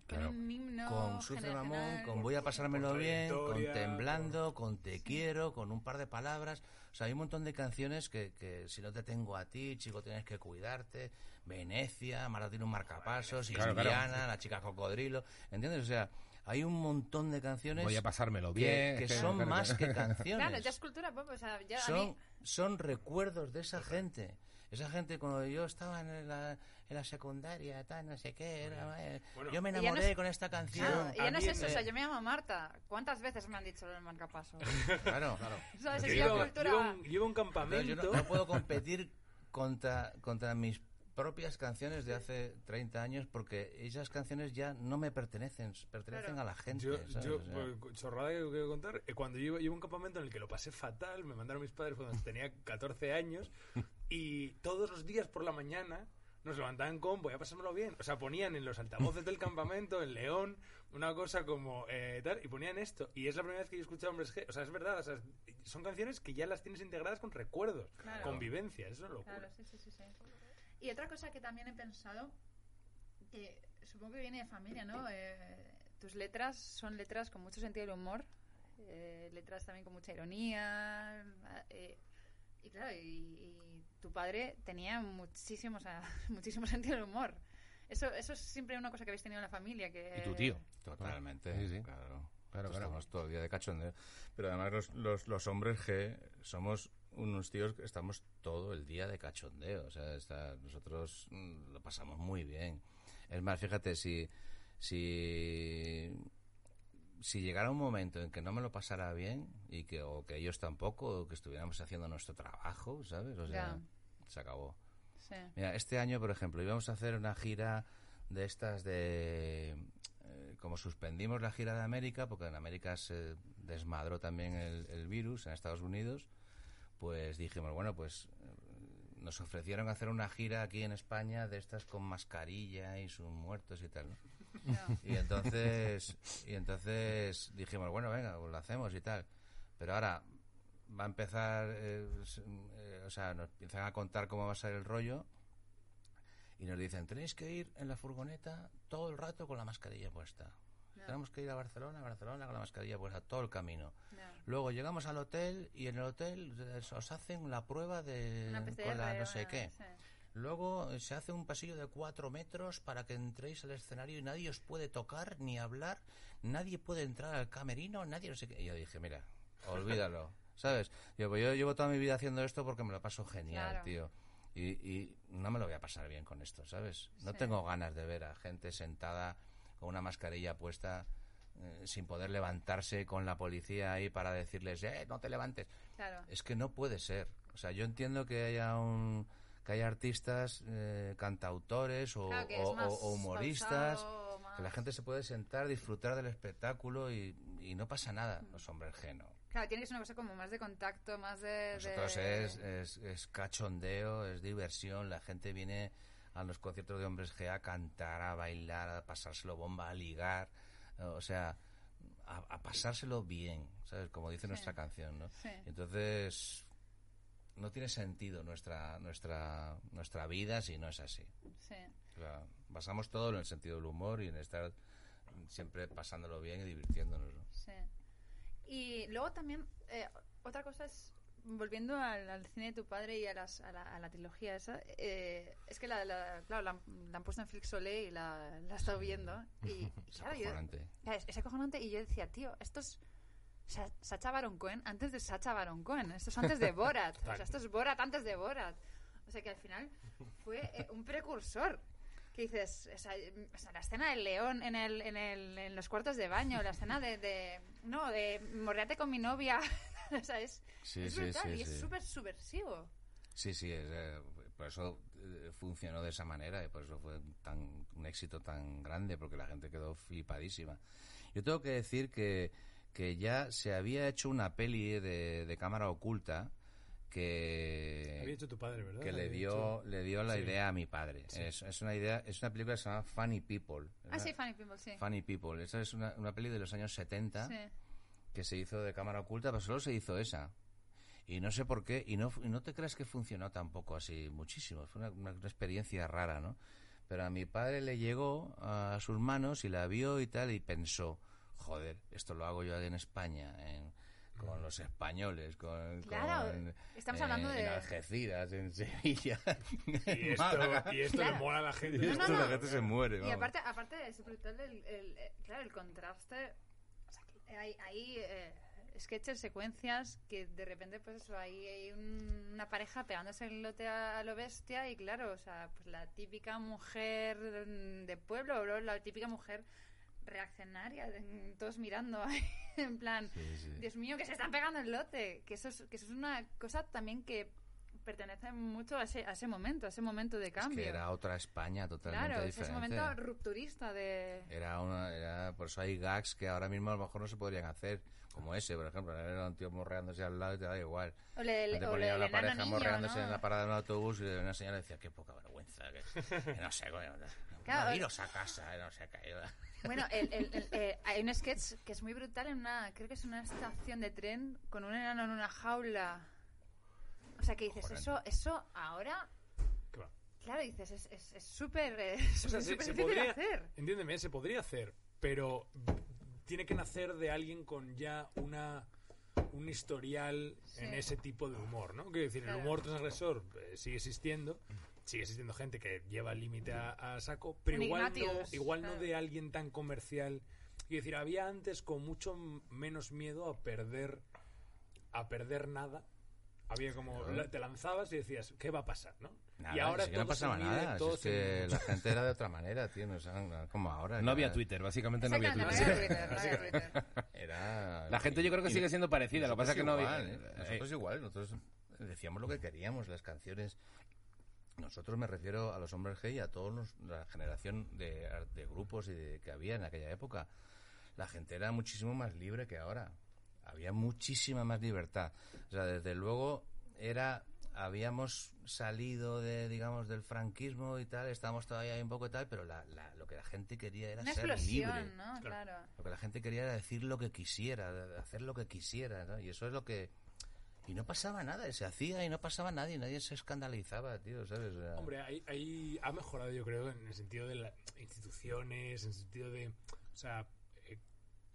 Con Sufre Mamón, con Voy a pasármelo bien, con Temblando, con Te quiero, con un par de palabras. O sea, hay un montón de canciones que, que si no te tengo a ti, chico, tienes que cuidarte. Venecia, Mara tiene un marcapasos, Claro, La chica cocodrilo. ¿Entiendes? O sea, hay un montón de canciones Voy a pasármelo que, bien. que es que- son claro, más claro. que canciones Claro, ya es cultura pop. O sea, ya a son, mí, son recuerdos de esa gente. Esa gente cuando yo estaba en la, en la secundaria, tal, no sé qué, era, eh, Bueno. yo me ya no enamoré es- con esta canción. Claro, y ya no es eso, me- o sea, yo me llamo Marta. ¿Cuántas veces me han dicho lo del marcapaso? Claro, claro. ¿Sabes? Yo Es iba, la yo cultura... a un, a un Pero yo campamento. no, no puedo competir contra, contra mis propias canciones de hace 30 años porque esas canciones ya no me pertenecen, pertenecen Claro. a la gente. Yo, ¿sabes? yo O sea, chorrada que quiero contar, eh, cuando yo iba a un campamento en el que lo pasé fatal, me mandaron mis padres cuando tenía 14 años y todos los días por la mañana nos levantaban con voy a pasármelo bien. O sea, ponían en los altavoces del campamento, en León, una cosa como eh, tal, y ponían esto. Y es la primera vez que yo he escuchado Hombres G. O sea, es verdad, o sea, son canciones que ya las tienes integradas con recuerdos, Claro. convivencias, eso es una locura. Claro, sí, sí, sí, sí. Y otra cosa que también he pensado, que supongo que viene de familia, ¿no? Eh, tus letras son letras con mucho sentido del humor, eh, letras también con mucha ironía, eh, y claro, y, y tu padre tenía muchísimo, o sea, muchísimo sentido del humor. Eso, eso es siempre una cosa que habéis tenido en la familia. Que, Y tu tío. Totalmente, Sí, sí. claro. Claro, Claro, claro. Estamos todo el día de cachondeo. Pero además los, los, los hombres G somos unos tíos que estamos todo el día de cachondeo. O sea, está- nosotros mm, lo pasamos muy bien. Es más, fíjate, si, si, si llegara un momento en que no me lo pasara bien y que, o que ellos tampoco, o que estuviéramos haciendo nuestro trabajo, ¿sabes? O sea, Ya. se acabó. Sí. Mira, este año, por ejemplo, íbamos a hacer una gira de estas de... eh, como suspendimos la gira de América, porque en América se desmadró también el, el virus, en Estados Unidos, pues dijimos, bueno, pues eh, nos ofrecieron hacer una gira aquí en España de estas con mascarilla y sus muertos y tal, ¿no? Y entonces, y entonces dijimos, bueno, venga, pues lo hacemos y tal. Pero ahora va a empezar, eh, eh, o sea, nos empiezan a contar cómo va a ser el rollo y nos dicen, tenéis que ir en la furgoneta todo el rato con la mascarilla puesta. Tenemos que ir a Barcelona, a Barcelona con la mascarilla puesta todo el camino. Luego llegamos al hotel y en el hotel os hacen la prueba de PCR, con la no sé qué. sí. Luego eh, se hace un pasillo de cuatro metros para que entréis al escenario y nadie os puede tocar ni hablar, nadie puede entrar al camerino, nadie no sé qué. Y yo dije, mira, olvídalo, ¿sabes? Yo, pues yo llevo toda mi vida haciendo esto porque me lo paso genial, Claro. tío. Y, y no me lo voy a pasar bien con esto, ¿sabes? No Sí. tengo ganas de ver a gente sentada con una mascarilla puesta eh, sin poder levantarse con la policía ahí para decirles, eh, no te levantes. Claro. Es que no puede ser. O sea, yo entiendo que haya un que haya artistas, eh, cantautores o, Claro humoristas, más- que la gente se puede sentar, disfrutar del espectáculo y, y no pasa nada. Los hombres G no. Claro, tiene que ser una cosa como más de contacto, más de... Nosotros de- es, es, es cachondeo, es diversión. La gente viene a los conciertos de hombres G a cantar, a bailar, a pasárselo bomba, a ligar. eh, O sea, a, a pasárselo bien, ¿sabes? Como dice Sí. nuestra canción, ¿no? Sí. Entonces, no tiene sentido nuestra, nuestra, nuestra vida si no es así. Sí. O sea, basamos todo en el sentido del humor y en estar siempre pasándolo bien y divirtiéndonos. ¿no? Sí. Y luego también, eh, otra cosa es, volviendo al, al cine de tu padre y a, las, a, la, a la trilogía esa, eh, es que la, la- claro, la, han- la han puesto en Flix Soleil y la, la he estado viendo. Y, Es claro, yo- acojonante. claro, es, es acojonante. Y yo decía, tío, esto es Sa- Sacha Baron Cohen antes de Sacha Baron Cohen. Esto es antes de Borat. o sea, esto es Borat antes de Borat. O sea, que al final fue eh, un precursor. Que dices, o sea, la escena del león en, el, en, el, en los cuartos de baño, la escena de, de no, de morreate con mi novia. o sea, es, Sí, es sí, brutal sí, y es sí. súper subversivo. Sí, sí, es, eh, por eso eh, funcionó de esa manera y por eso fue tan, un éxito tan grande, porque la gente quedó flipadísima. Yo tengo que decir que, que ya se había hecho una peli de, de cámara oculta que, Había hecho tu padre, ¿verdad? que le Había dio, le dio la Sí. idea a mi padre. Sí. Es, es una idea, es una película que se llama Funny People. Ah, ¿verdad? sí, Funny People, sí. Funny People. Esa es una, una peli de los años 70 Sí. Que se hizo de cámara oculta, pero solo se hizo esa. Y no sé por qué, y no, y no te creas que funcionó tampoco así muchísimo. Fue una, una- una experiencia rara, ¿no? Pero a mi padre le llegó a sus manos y la vio y tal, y pensó, joder, esto lo hago yo en España, en- con los españoles, con, Claro, con, estamos eh, hablando de- En Algeciras, en Sevilla. Y esto, Málaga. y esto Claro. le mola a la gente. Y No, esto no, la no. gente se muere. Y vamos. aparte, aparte es brutal el, el- eh, claro, el contraste. Hay, hay eh, sketches, secuencias que de repente, pues eso, hay, hay un- una pareja pegándose el lote a, a lo bestia y claro, o sea, pues la típica mujer de pueblo, la típica mujer reaccionaria, de- todos mirando ahí, en plan, Sí, sí. Dios mío, que se están pegando el lote. Que eso es, que eso es una cosa también que pertenece mucho a ese, a ese momento, a ese momento de Es cambio. que era otra España totalmente claro, es ese diferente. momento rupturista de... Era una, era, por eso hay gags que ahora mismo a lo mejor no se podrían hacer, como ese, por ejemplo, era un tío morreándose al lado y te da igual. O le, Te o ponía le- la pareja niño, morreándose ¿no? en la parada de un autobús y una señora decía, qué poca vergüenza, que, que no sé, coño, Claro. no, iros a casa, no sé qué. Bueno, el, el- el- eh, hay un sketch que es muy brutal en una, creo que es una estación de tren con un enano en una jaula. O sea, que dices, Joder. eso, eso ahora, claro, dices, es es- es súper eh, O sea, súper se, podría, hacer. entiéndeme, se podría hacer, pero tiene que nacer de alguien con ya una un historial Sí. en ese tipo de humor, ¿no? Quiero decir, Claro. el humor transgresor eh, sigue existiendo, sigue existiendo gente que lleva el límite a, a saco, pero igual no, igual no de alguien tan comercial. Quiero decir, había antes con mucho menos miedo a perder a perder nada. Había como Claro. te lanzabas y decías, ¿qué va a pasar, no? Nada, y ahora que no pasaba mide, nada, si todo es que la gente era de otra manera, tío, no, o sea, no- como ahora. No había Twitter, básicamente no había Twitter. no había Twitter, no había Twitter. Era... La gente yo creo que y- sigue siendo parecida, lo que pasa es que no igual, había... ¿eh? Nosotros igual, nosotros decíamos lo que queríamos, las canciones. Nosotros me refiero a los hombres G y a toda la generación de, de grupos y de- que había en aquella época. La gente era muchísimo más libre que ahora. Había muchísima más libertad. O sea, desde luego era habíamos salido de digamos del franquismo y tal, estábamos todavía ahí un poco y tal, pero la- la- lo que la gente quería era Una ser explosión, libre. ¿no? Claro. Lo que la gente quería era decir lo que quisiera, hacer lo que quisiera, ¿no? Y eso es lo que... Y no pasaba nada, se hacía y no pasaba nada y nadie se escandalizaba, tío, ¿sabes? O sea, Hombre, ahí, ahí ha mejorado, yo creo, en el sentido de las instituciones, en el sentido de. O sea,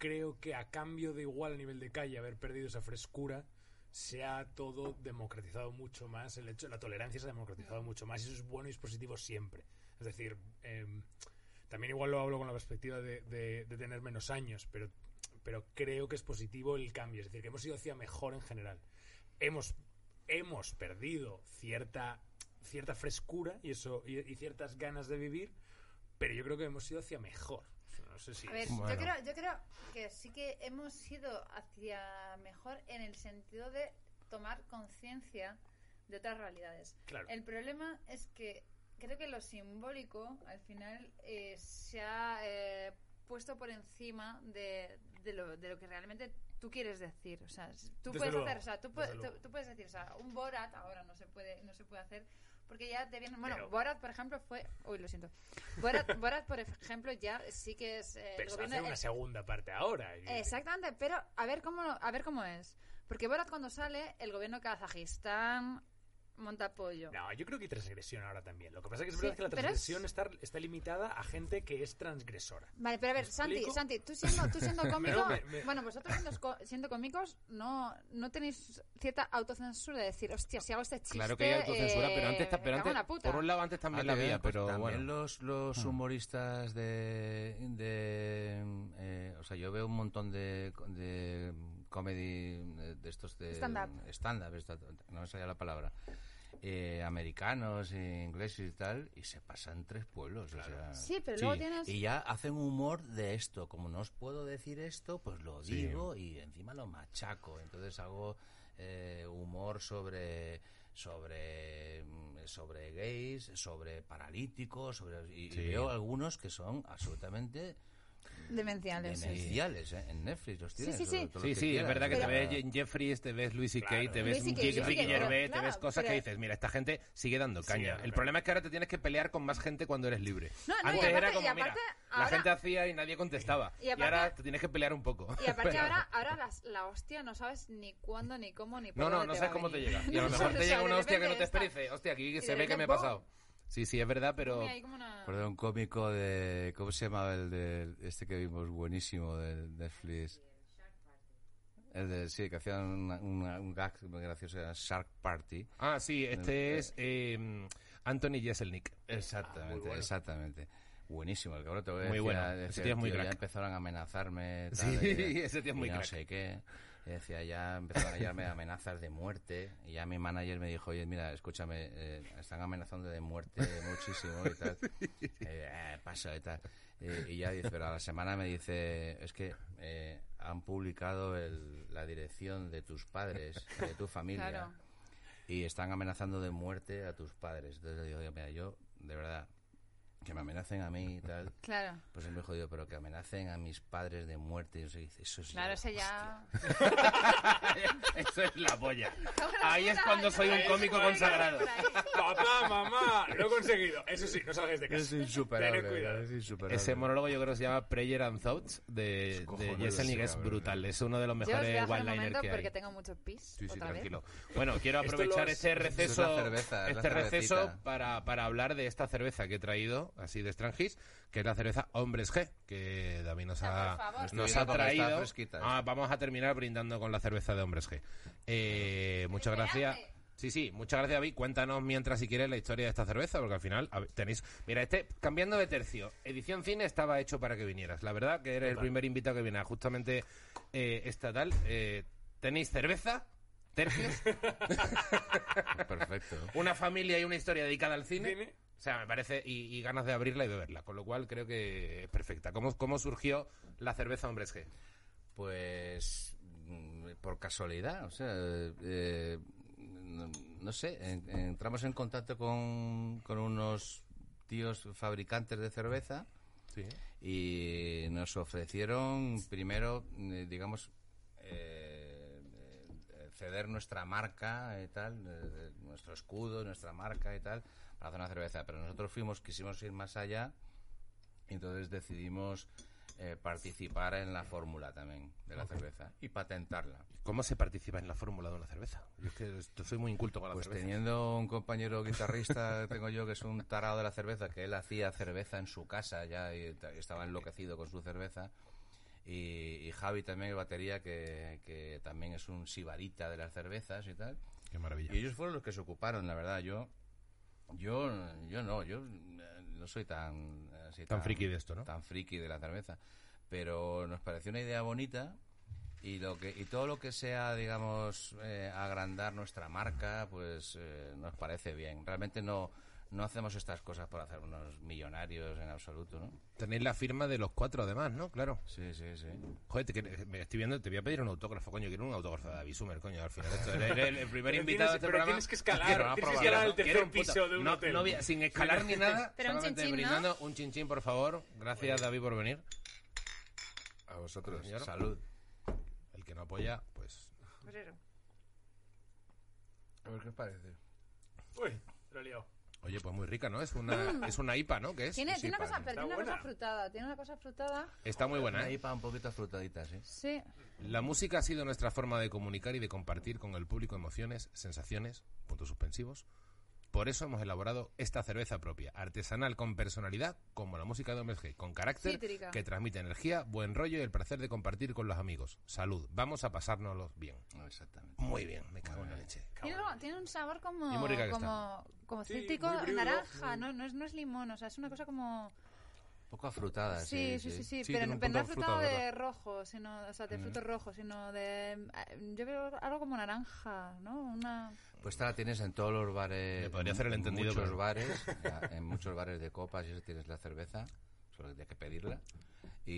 creo que a cambio de igual a nivel de calle haber perdido esa frescura, se ha todo democratizado mucho más. El hecho, la tolerancia se ha democratizado mucho más y eso es bueno y es positivo siempre. Es decir, em, también igual lo hablo con la perspectiva de tener menos años, pero, pero creo que es positivo el cambio. Es decir, que hemos ido hacia mejor en general. Hemos, hemos perdido cierta, cierta frescura y, eso, y, y ciertas ganas de vivir, pero yo creo que hemos ido hacia mejor. No sé si A ver, es- yo, Bueno. creo, yo creo que sí que hemos ido hacia mejor en el sentido de tomar conciencia de otras realidades. Claro. El problema es que creo que lo simbólico al final eh, se ha eh, puesto por encima de, de lo, de lo que realmente tú quieres decir. O sea, tú Desde puedes luego, hacer, o sea, tú, tú, tú puedes decir, o sea, un Borat ahora no se puede, no se puede hacer porque ya te vienen. Bueno, Pero- Borat, por ejemplo, fue. Uy, lo siento. Borat, Borat por ejemplo, ya sí que es. eh, pero el gobierno- hacer una segunda parte ahora. Exactamente, pero a ver cómo a ver cómo es. Porque Borat cuando sale, el gobierno de Kazajistán monta apoyo. No, yo creo que hay transgresión ahora también. Lo que pasa es que es Sí, verdad que la es- transgresión está, está limitada a gente que es transgresora. Vale, pero a ver, ¿Me Santi, explico? Santi, tú siendo, tú siendo cómico, me- me- bueno, vosotros siendo, siendo cómicos, no, no tenéis cierta autocensura de decir, hostia, si hago este chiste, Claro que hay autocensura, pero antes, eh, ta- pero antes la puta. por un lado antes también Ah, la había, pues pero también bueno. los, los humoristas de, de eh, o sea yo veo un montón de, de comedy eh, de estos de Stand-up. stand-up, esta- no me salía la palabra. Eh, americanos e ingleses y tal y se pasan tres pueblos o sea, Sí, pero Sí, luego tienes... y ya hacen humor de esto. Como no os puedo decir esto pues lo Sí. digo y encima lo machaco. Entonces hago eh, humor sobre sobre mm, sobre gays sobre paralíticos sobre y, y veo algunos que son absolutamente Demenciales. sí, sí. demenciales ¿eh? en Netflix los Sí, tienes sí, sí. Sí, que sí, es verdad que o te ves Je- Jeffries, te ves Louis C.K., Claro. te ves Ricky Gervais, pero- te ves cosas que pero- dices, mira, esta gente sigue dando Sí, caña. claro. El problema es que ahora te tienes que pelear con más gente cuando eres libre. No, no, y Antes aparte- era y como, aparte, mira, la ahora- gente hacía y nadie contestaba. Y Y, aparte- ahora te tienes que pelear un poco. Y aparte ahora, ahora las- la hostia no sabes ni cuándo, ni cómo, ni por No, no, no sabes cómo te llega. Y a lo mejor te llega una hostia que no te esperes. Hostia, aquí y se ve que me he pasado. Sí, sí, es verdad, pero... Hay como una- un cómico de cómo se llamaba el de este que vimos buenísimo de Netflix el de sí que hacían una- una- un gag muy gracioso era Shark Party Ah, sí, Eh, este es eh, Anthony Jeselnik. exactamente bueno. exactamente buenísimo el cabrón te voy a Muy decir, bueno, ese tío es muy tío, ya crack. empezaron a amenazarme tal, Sí, y- ese tío es muy y no crack. sé qué y decía ya empezaron a llegarme amenazas de muerte y ya mi manager me dijo oye mira escúchame eh, están amenazando de muerte muchísimo y tal eh, eh, pasa y tal Eh, y ya dice pero a la semana me dice es que eh, han publicado el- la dirección de tus padres de tu familia Claro. y están amenazando de muerte a tus padres. Entonces le digo, "Oye, mira, yo, de verdad, que me amenacen a mí y tal, Claro. pues es muy jodido, pero que amenacen a mis padres de muerte, yo sé, eso es Claro, la ese ya. Eso es la polla. Ahí es cuando soy un cómico consagrado. Papá, mamá, lo he conseguido. Eso sí, no salgáis de casa. Es insuperable. Es insuperable. Ese monólogo yo creo que se llama Prayer and Thoughts de, de Jeselnik, ese es brutal. Es uno de los mejores one-liners que hay. porque tengo mucho pis. Sí, sí, otra vez. tranquilo. Bueno, quiero aprovechar los- este receso, cerveza, es la este receso para, para hablar de esta cerveza que he traído, así de Strangis, que es la cerveza Hombres G, que David nos Ah, ha, nos traído. fresquita, Ah, vamos a terminar brindando con la cerveza de Hombres G. Eh, muchas gracias. Sí, sí, muchas gracias, David. Cuéntanos mientras, si quieres, la historia de esta cerveza, porque al final a ver, tenéis. Mira, este, cambiando de tercio, edición cine estaba hecho para que vinieras. La verdad que eres el primer invitado que viene a justamente eh, estatal. Eh, tenéis cerveza, tercios, Perfecto. una familia y una historia dedicada al cine. Cine. O sea, me parece, y, y ganas de abrirla y beberla, con lo cual creo que es perfecta. ¿Cómo, cómo surgió la cerveza Hombres G? Pues mm, por casualidad, o sea, eh, no, no sé, en- entramos en contacto con, con unos tíos fabricantes de cerveza Sí. y nos ofrecieron primero, eh, digamos, eh, eh, ceder nuestra marca y tal, eh, nuestro escudo, nuestra marca y tal, para hacer una cerveza. Pero nosotros fuimos, quisimos ir más allá y entonces decidimos eh, participar en la fórmula también de la cerveza y patentarla. ¿Cómo se participa en la fórmula de una cerveza? Yo es que soy muy inculto con la Pues cerveza. teniendo un compañero guitarrista, tengo yo, que es un tarado de la cerveza, que él hacía cerveza en su casa ya y ta- estaba enloquecido con su cerveza. Y, y Javi también, el batería, que, que también es un sibarita de las cervezas y tal. Qué maravilla. Y ellos fueron los que se ocuparon, la verdad. Yo, yo, yo no, yo eh, no soy tan así, Tan friki de esto, ¿no? Tan friki de la cerveza. Pero nos pareció una idea bonita y lo que y todo lo que sea, digamos, eh, agrandar nuestra marca, pues eh, nos parece bien. Realmente no no hacemos estas cosas por hacernos millonarios en absoluto, ¿no? Tenéis la firma de los cuatro además, ¿no? Claro. Sí, sí, sí. Joder, te, que- me estoy viendo, te voy a pedir un autógrafo, coño, quiero un autógrafo de David Sumer, coño, al final. Esto, eres el, el primer Pero invitado de este pero programa. tienes que escalar, Quiero, tienes que escalar ¿no? al tercer un piso de un no, hotel. no sin escalar ni nada, Pero un solamente chinchín, ¿no? brindando un chinchín, por favor. Gracias, David, por venir. A vosotros. Señor. Salud. El que no apoya, pues... A ver qué os parece. Uy, lo he liado. Oye, pues muy rica, ¿no? Es una, es una IPA, ¿no? ¿Qué es? Tiene, Es tiene una cosa, ¿no? pero Está tiene una cosa buena. frutada. Tiene una cosa frutada. Está muy buena, Una ¿eh? IPA un poquito afrutadita, sí. Sí. La música ha sido nuestra forma de comunicar y de compartir con el público emociones, sensaciones, puntos suspensivos. Por eso hemos elaborado esta cerveza propia, artesanal con personalidad, como la música de Hombres G, con carácter, Cítrica. que transmite energía, buen rollo y el placer de compartir con los amigos. Salud, vamos a pasárnoslo bien. No, exactamente. Muy bien, me cago en la leche. Tiene, tiene un sabor como, como, cítrico, naranja, muy- no, no, es, no es limón, o sea, es una cosa como... Un poco afrutada, Sí, sí, sí, sí, Sí, pero, pero no frutado de ¿verdad? rojo, sino, o sea, de frutos rojos, sino de... eh, Yo veo algo como naranja, ¿no? Una... Pues esta la tienes en todos los bares. Me podría en- hacer el en entendido, muchos pero- bares, ya, en muchos bares de copas y eso tienes la cerveza, solo que tienes que pedirla. Y,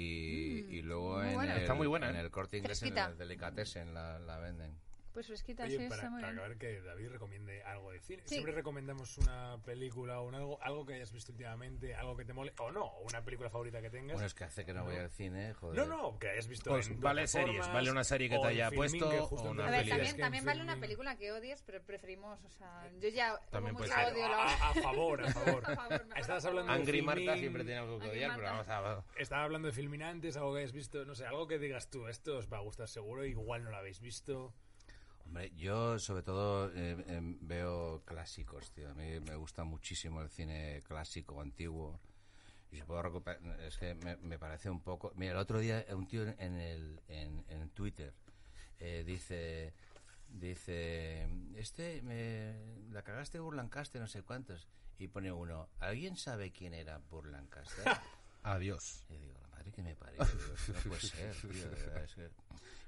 y luego Mm, muy en, buena. el, Está muy buena, en ¿eh? el corte inglés, en Fresquita. el delicatessen la, la venden. Pues fresquita, Oye, sí, para, está muy para bien. acabar que David recomiende algo de cine. Sí. Siempre recomendamos una película o un algo, algo que hayas visto últimamente, algo que te mole, o no, o una película favorita que tengas. Bueno, es que hace que no voy al cine, joder. no, no, que hayas visto Pues en vale series, vale una serie que te haya puesto, que o una A ver, también, también vale una película que odies, pero preferimos, o sea, yo ya También puede mucho odio. a, la- a- a favor, a favor. A favor, mejor Estabas hablando de Angry Marta Filmin, siempre tiene algo que odiar, pero vamos Marta. a... Estaba hablando de Filminantes, algo que hayas visto, no sé, algo que digas tú, esto os va a gustar seguro, igual no lo habéis visto. Hombre, yo sobre todo eh, em, veo clásicos, tío. A mí me gusta muchísimo el cine clásico, antiguo. Y si puedo recuperar, es que me, me parece un poco... Mira, el otro día un tío en el en, en Twitter eh, dice... Dice, este, me, la cagaste Burlancaster, no sé cuántos. Y pone uno, ¿alguien sabe quién era Burlancaster? Adiós. Y digo, madre que me parió. Digo, "Esto no puede ser, tío, de verdad, es que-".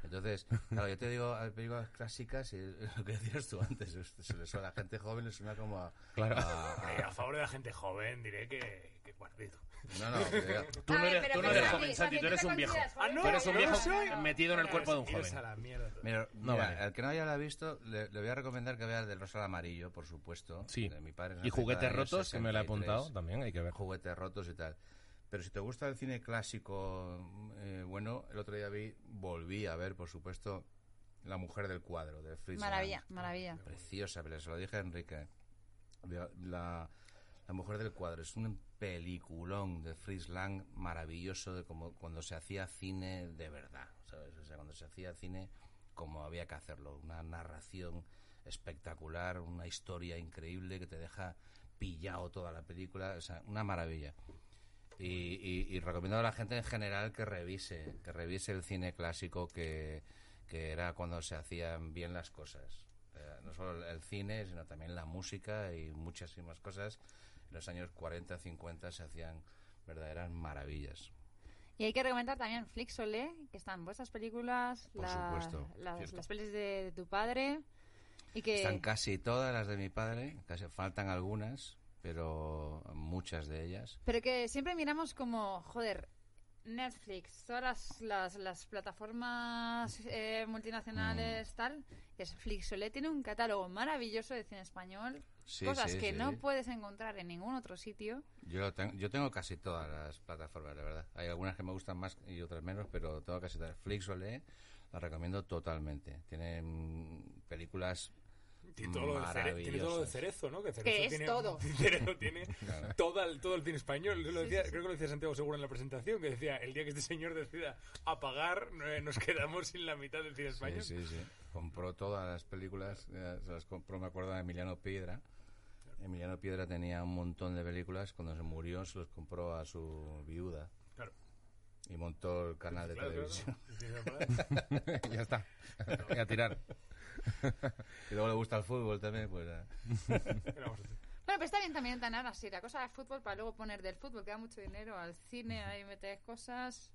Entonces, claro, yo te digo, hay películas clásicas y lo que decías tú antes, es- se le suena a la gente joven, le suena como a... Claro. a- Eh, a favor de la gente joven diré que, que guardito. no, no, Tú no A ver, eres, tú no eres joven, Santi, tú eres ¿tú te un viejo. consideras joven? Tú eres un no viejo metido en el cuerpo de un joven. a la mierda. Mira, No mira, vale. al que no haya la visto, le, le voy a recomendar que vea el del Rosa al Amarillo, por supuesto. Sí. de mi padre, Y juguetes rotos, que me lo he 63. apuntado, también hay que ver. juguetes rotos y tal. Pero si te gusta el cine clásico, eh, bueno, el otro día vi, volví a ver, por supuesto, La mujer del cuadro, de Fritz Maravilla, Lang. maravilla. Preciosa, pero se lo dije a Enrique. La, la- mujer del cuadro es un peliculón de Fritz Lang maravilloso de como cuando se hacía cine de verdad, ¿sabes? O sea, cuando se hacía cine como había que hacerlo, una narración espectacular, una historia increíble que te deja pillado toda la película, o sea, una maravilla. Y, y- y recomiendo a la gente en general que revise, que revise el cine clásico que, que era cuando se hacían bien las cosas. Eh, no solo el cine, sino también la música y muchísimas cosas. En los años 40, 50 se hacían verdaderas maravillas. Y hay que recomendar también Flixolé, que están vuestras películas, Por la- supuesto, las, las pelis de, de tu padre. Y que Están casi todas las de mi padre, casi faltan algunas, pero muchas de ellas. Pero que siempre miramos como, joder, Netflix, todas las, las, las plataformas eh, Mm. multinacionales, tal, que es Flixolé, tiene un catálogo maravilloso de cine español, Sí, cosas sí, que sí. no puedes encontrar en ningún otro sitio. Yo, lo tengo, yo tengo casi todas las plataformas, de verdad. Hay algunas que me gustan más y otras menos, pero tengo casi todas. Flixolé la recomiendo totalmente. Tienen películas Tiene todo, lo de cere- tiene todo lo de maravillosas. Cerezo, ¿no? Que, Cerezo Que es tiene, todo. Cerezo tiene Claro. todo, el, todo el cine español. Yo lo Sí, decía- sí, sí. Creo que lo decía Santiago Seguro en la presentación, que decía, el día que este señor decida apagar, eh, nos quedamos sin la mitad del cine español. Sí, sí, sí. Compró todas las películas, eh, se las compró, me acuerdo, de Emiliano Piedra. Emiliano Piedra tenía un montón de películas. Cuando se murió, se los compró a su viuda Claro. y montó el canal de Claro, claro. televisión. Ya está. Y a tirar. Y luego le gusta el fútbol también, pues. eh. ¿Qué vamos a hacer? Bueno, pero está bien también tener así la cosa de fútbol para luego poner del fútbol, que da mucho dinero al cine, ahí metes cosas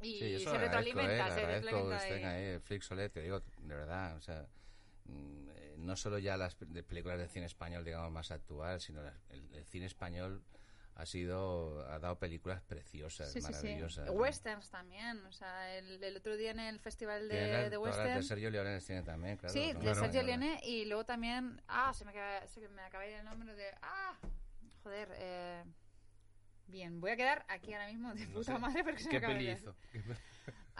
y Sí, se agradezco, retroalimenta, eh, se agradezco que retroalimenta. estén ahí, Flixolet, te digo, de verdad, o sea, mm, eh, no solo ya las películas de cine español, digamos, más actual, sino las- el, el cine español ha sido, ha dado películas preciosas, Sí, sí, sí. maravillosas. ¿no? Westerns también, o sea, el, el otro día en el festival de, de Western. de Sergio Leones tiene también, claro. Sí, ¿no? de Claro. Sergio Leone y luego también, ah, se me acaba, se me acaba de ir el nombre de, ah, joder, eh, bien, voy a quedar aquí ahora mismo de puta madre porque se me ¿Qué acaba de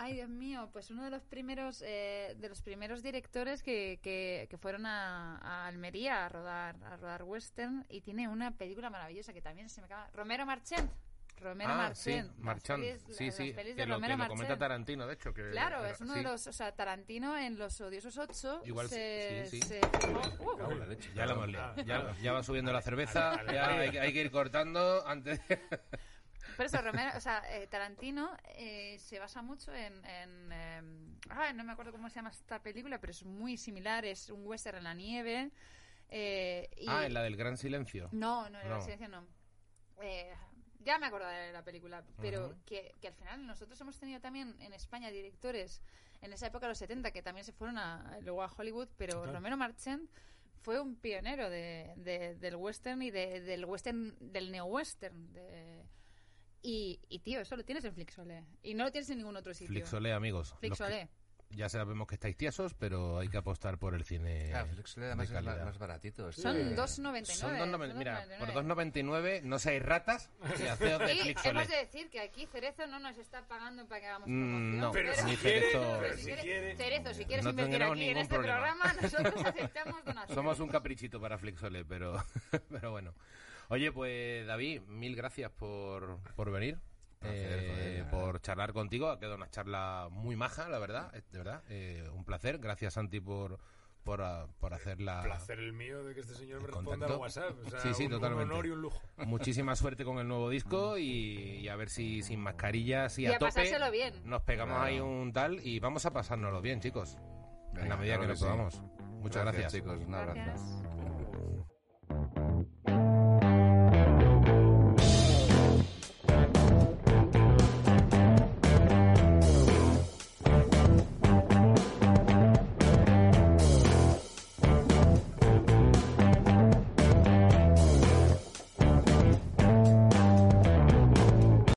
Ay, Dios mío, pues uno de los primeros eh, de los primeros directores que, que, que fueron a, a Almería a rodar a rodar western y tiene una película maravillosa que también se me acaba Romero Marchand. Romero Ah, sí, Marchand. las Marchand. pelis- Sí, las sí, pelis que de lo, Romero que lo comenta. Tarantino, de hecho. Que Claro, era- es uno sí. de los, o sea, Tarantino en Los Odiosos 8 Igual se, sí, sí. se uh, la leche, Ya la hemos liado. Ah, Ya, claro. ya va subiendo la cerveza, ya hay, que- hay que ir cortando antes de... Por eso, Romero, o sea, eh, Tarantino eh, se basa mucho en. en em, ay, no me acuerdo cómo se llama esta película, pero es muy similar. Es un western en la nieve. eh, y- Ah, en la del Gran Silencio. No, no, en No. silencio no. Eh, ya me acuerdo de la película, pero que, que al final nosotros hemos tenido también en España directores en esa época, los 70, que también se fueron a, luego a Hollywood, pero Claro. Romero Marchand fue un pionero de, de- del western y de- del western, del neo-western. De, y, y, tío, eso lo tienes en Flixolé. Y no lo tienes en ningún otro sitio. Flixolé, amigos. Flixolé. ya sabemos que estáis tiesos, pero hay que apostar por el cine Claro, Flixolet de además es más, más baratito. Son que- 2,99. Son 2,90. son Mira, 2,99. por 2,99 no seáis ratas y haceos de Y Flixolé. hemos de decir que aquí Cerezo no nos está pagando para que hagamos Mm, promoción. no, Pero ni si quiere, Cerezo- pero si si quieres- quiere. Cerezo, si quieres No invertir aquí en este problema. programa, nosotros aceptamos donaciones. Somos un caprichito para Flixolé, pero, pero bueno. Oye, pues David, mil gracias por, por venir. Eh, por charlar contigo, ha quedado una charla muy maja, la verdad, de verdad, eh, un placer. Gracias Santi por por, ah, por hacer la placer el mío de que este señor me responda al WhatsApp. O sea, Sí, sí, un, un totalmente. honor y un lujo. Muchísima suerte con el nuevo disco y, y a ver si sin mascarillas y, Y a, a tope pasárselo bien. nos pegamos Claro. ahí un tal y vamos a pasárnoslo bien, chicos. en la medida claro que lo que sí. podamos. Muchas gracias. chicos. Un abrazo. Gracias.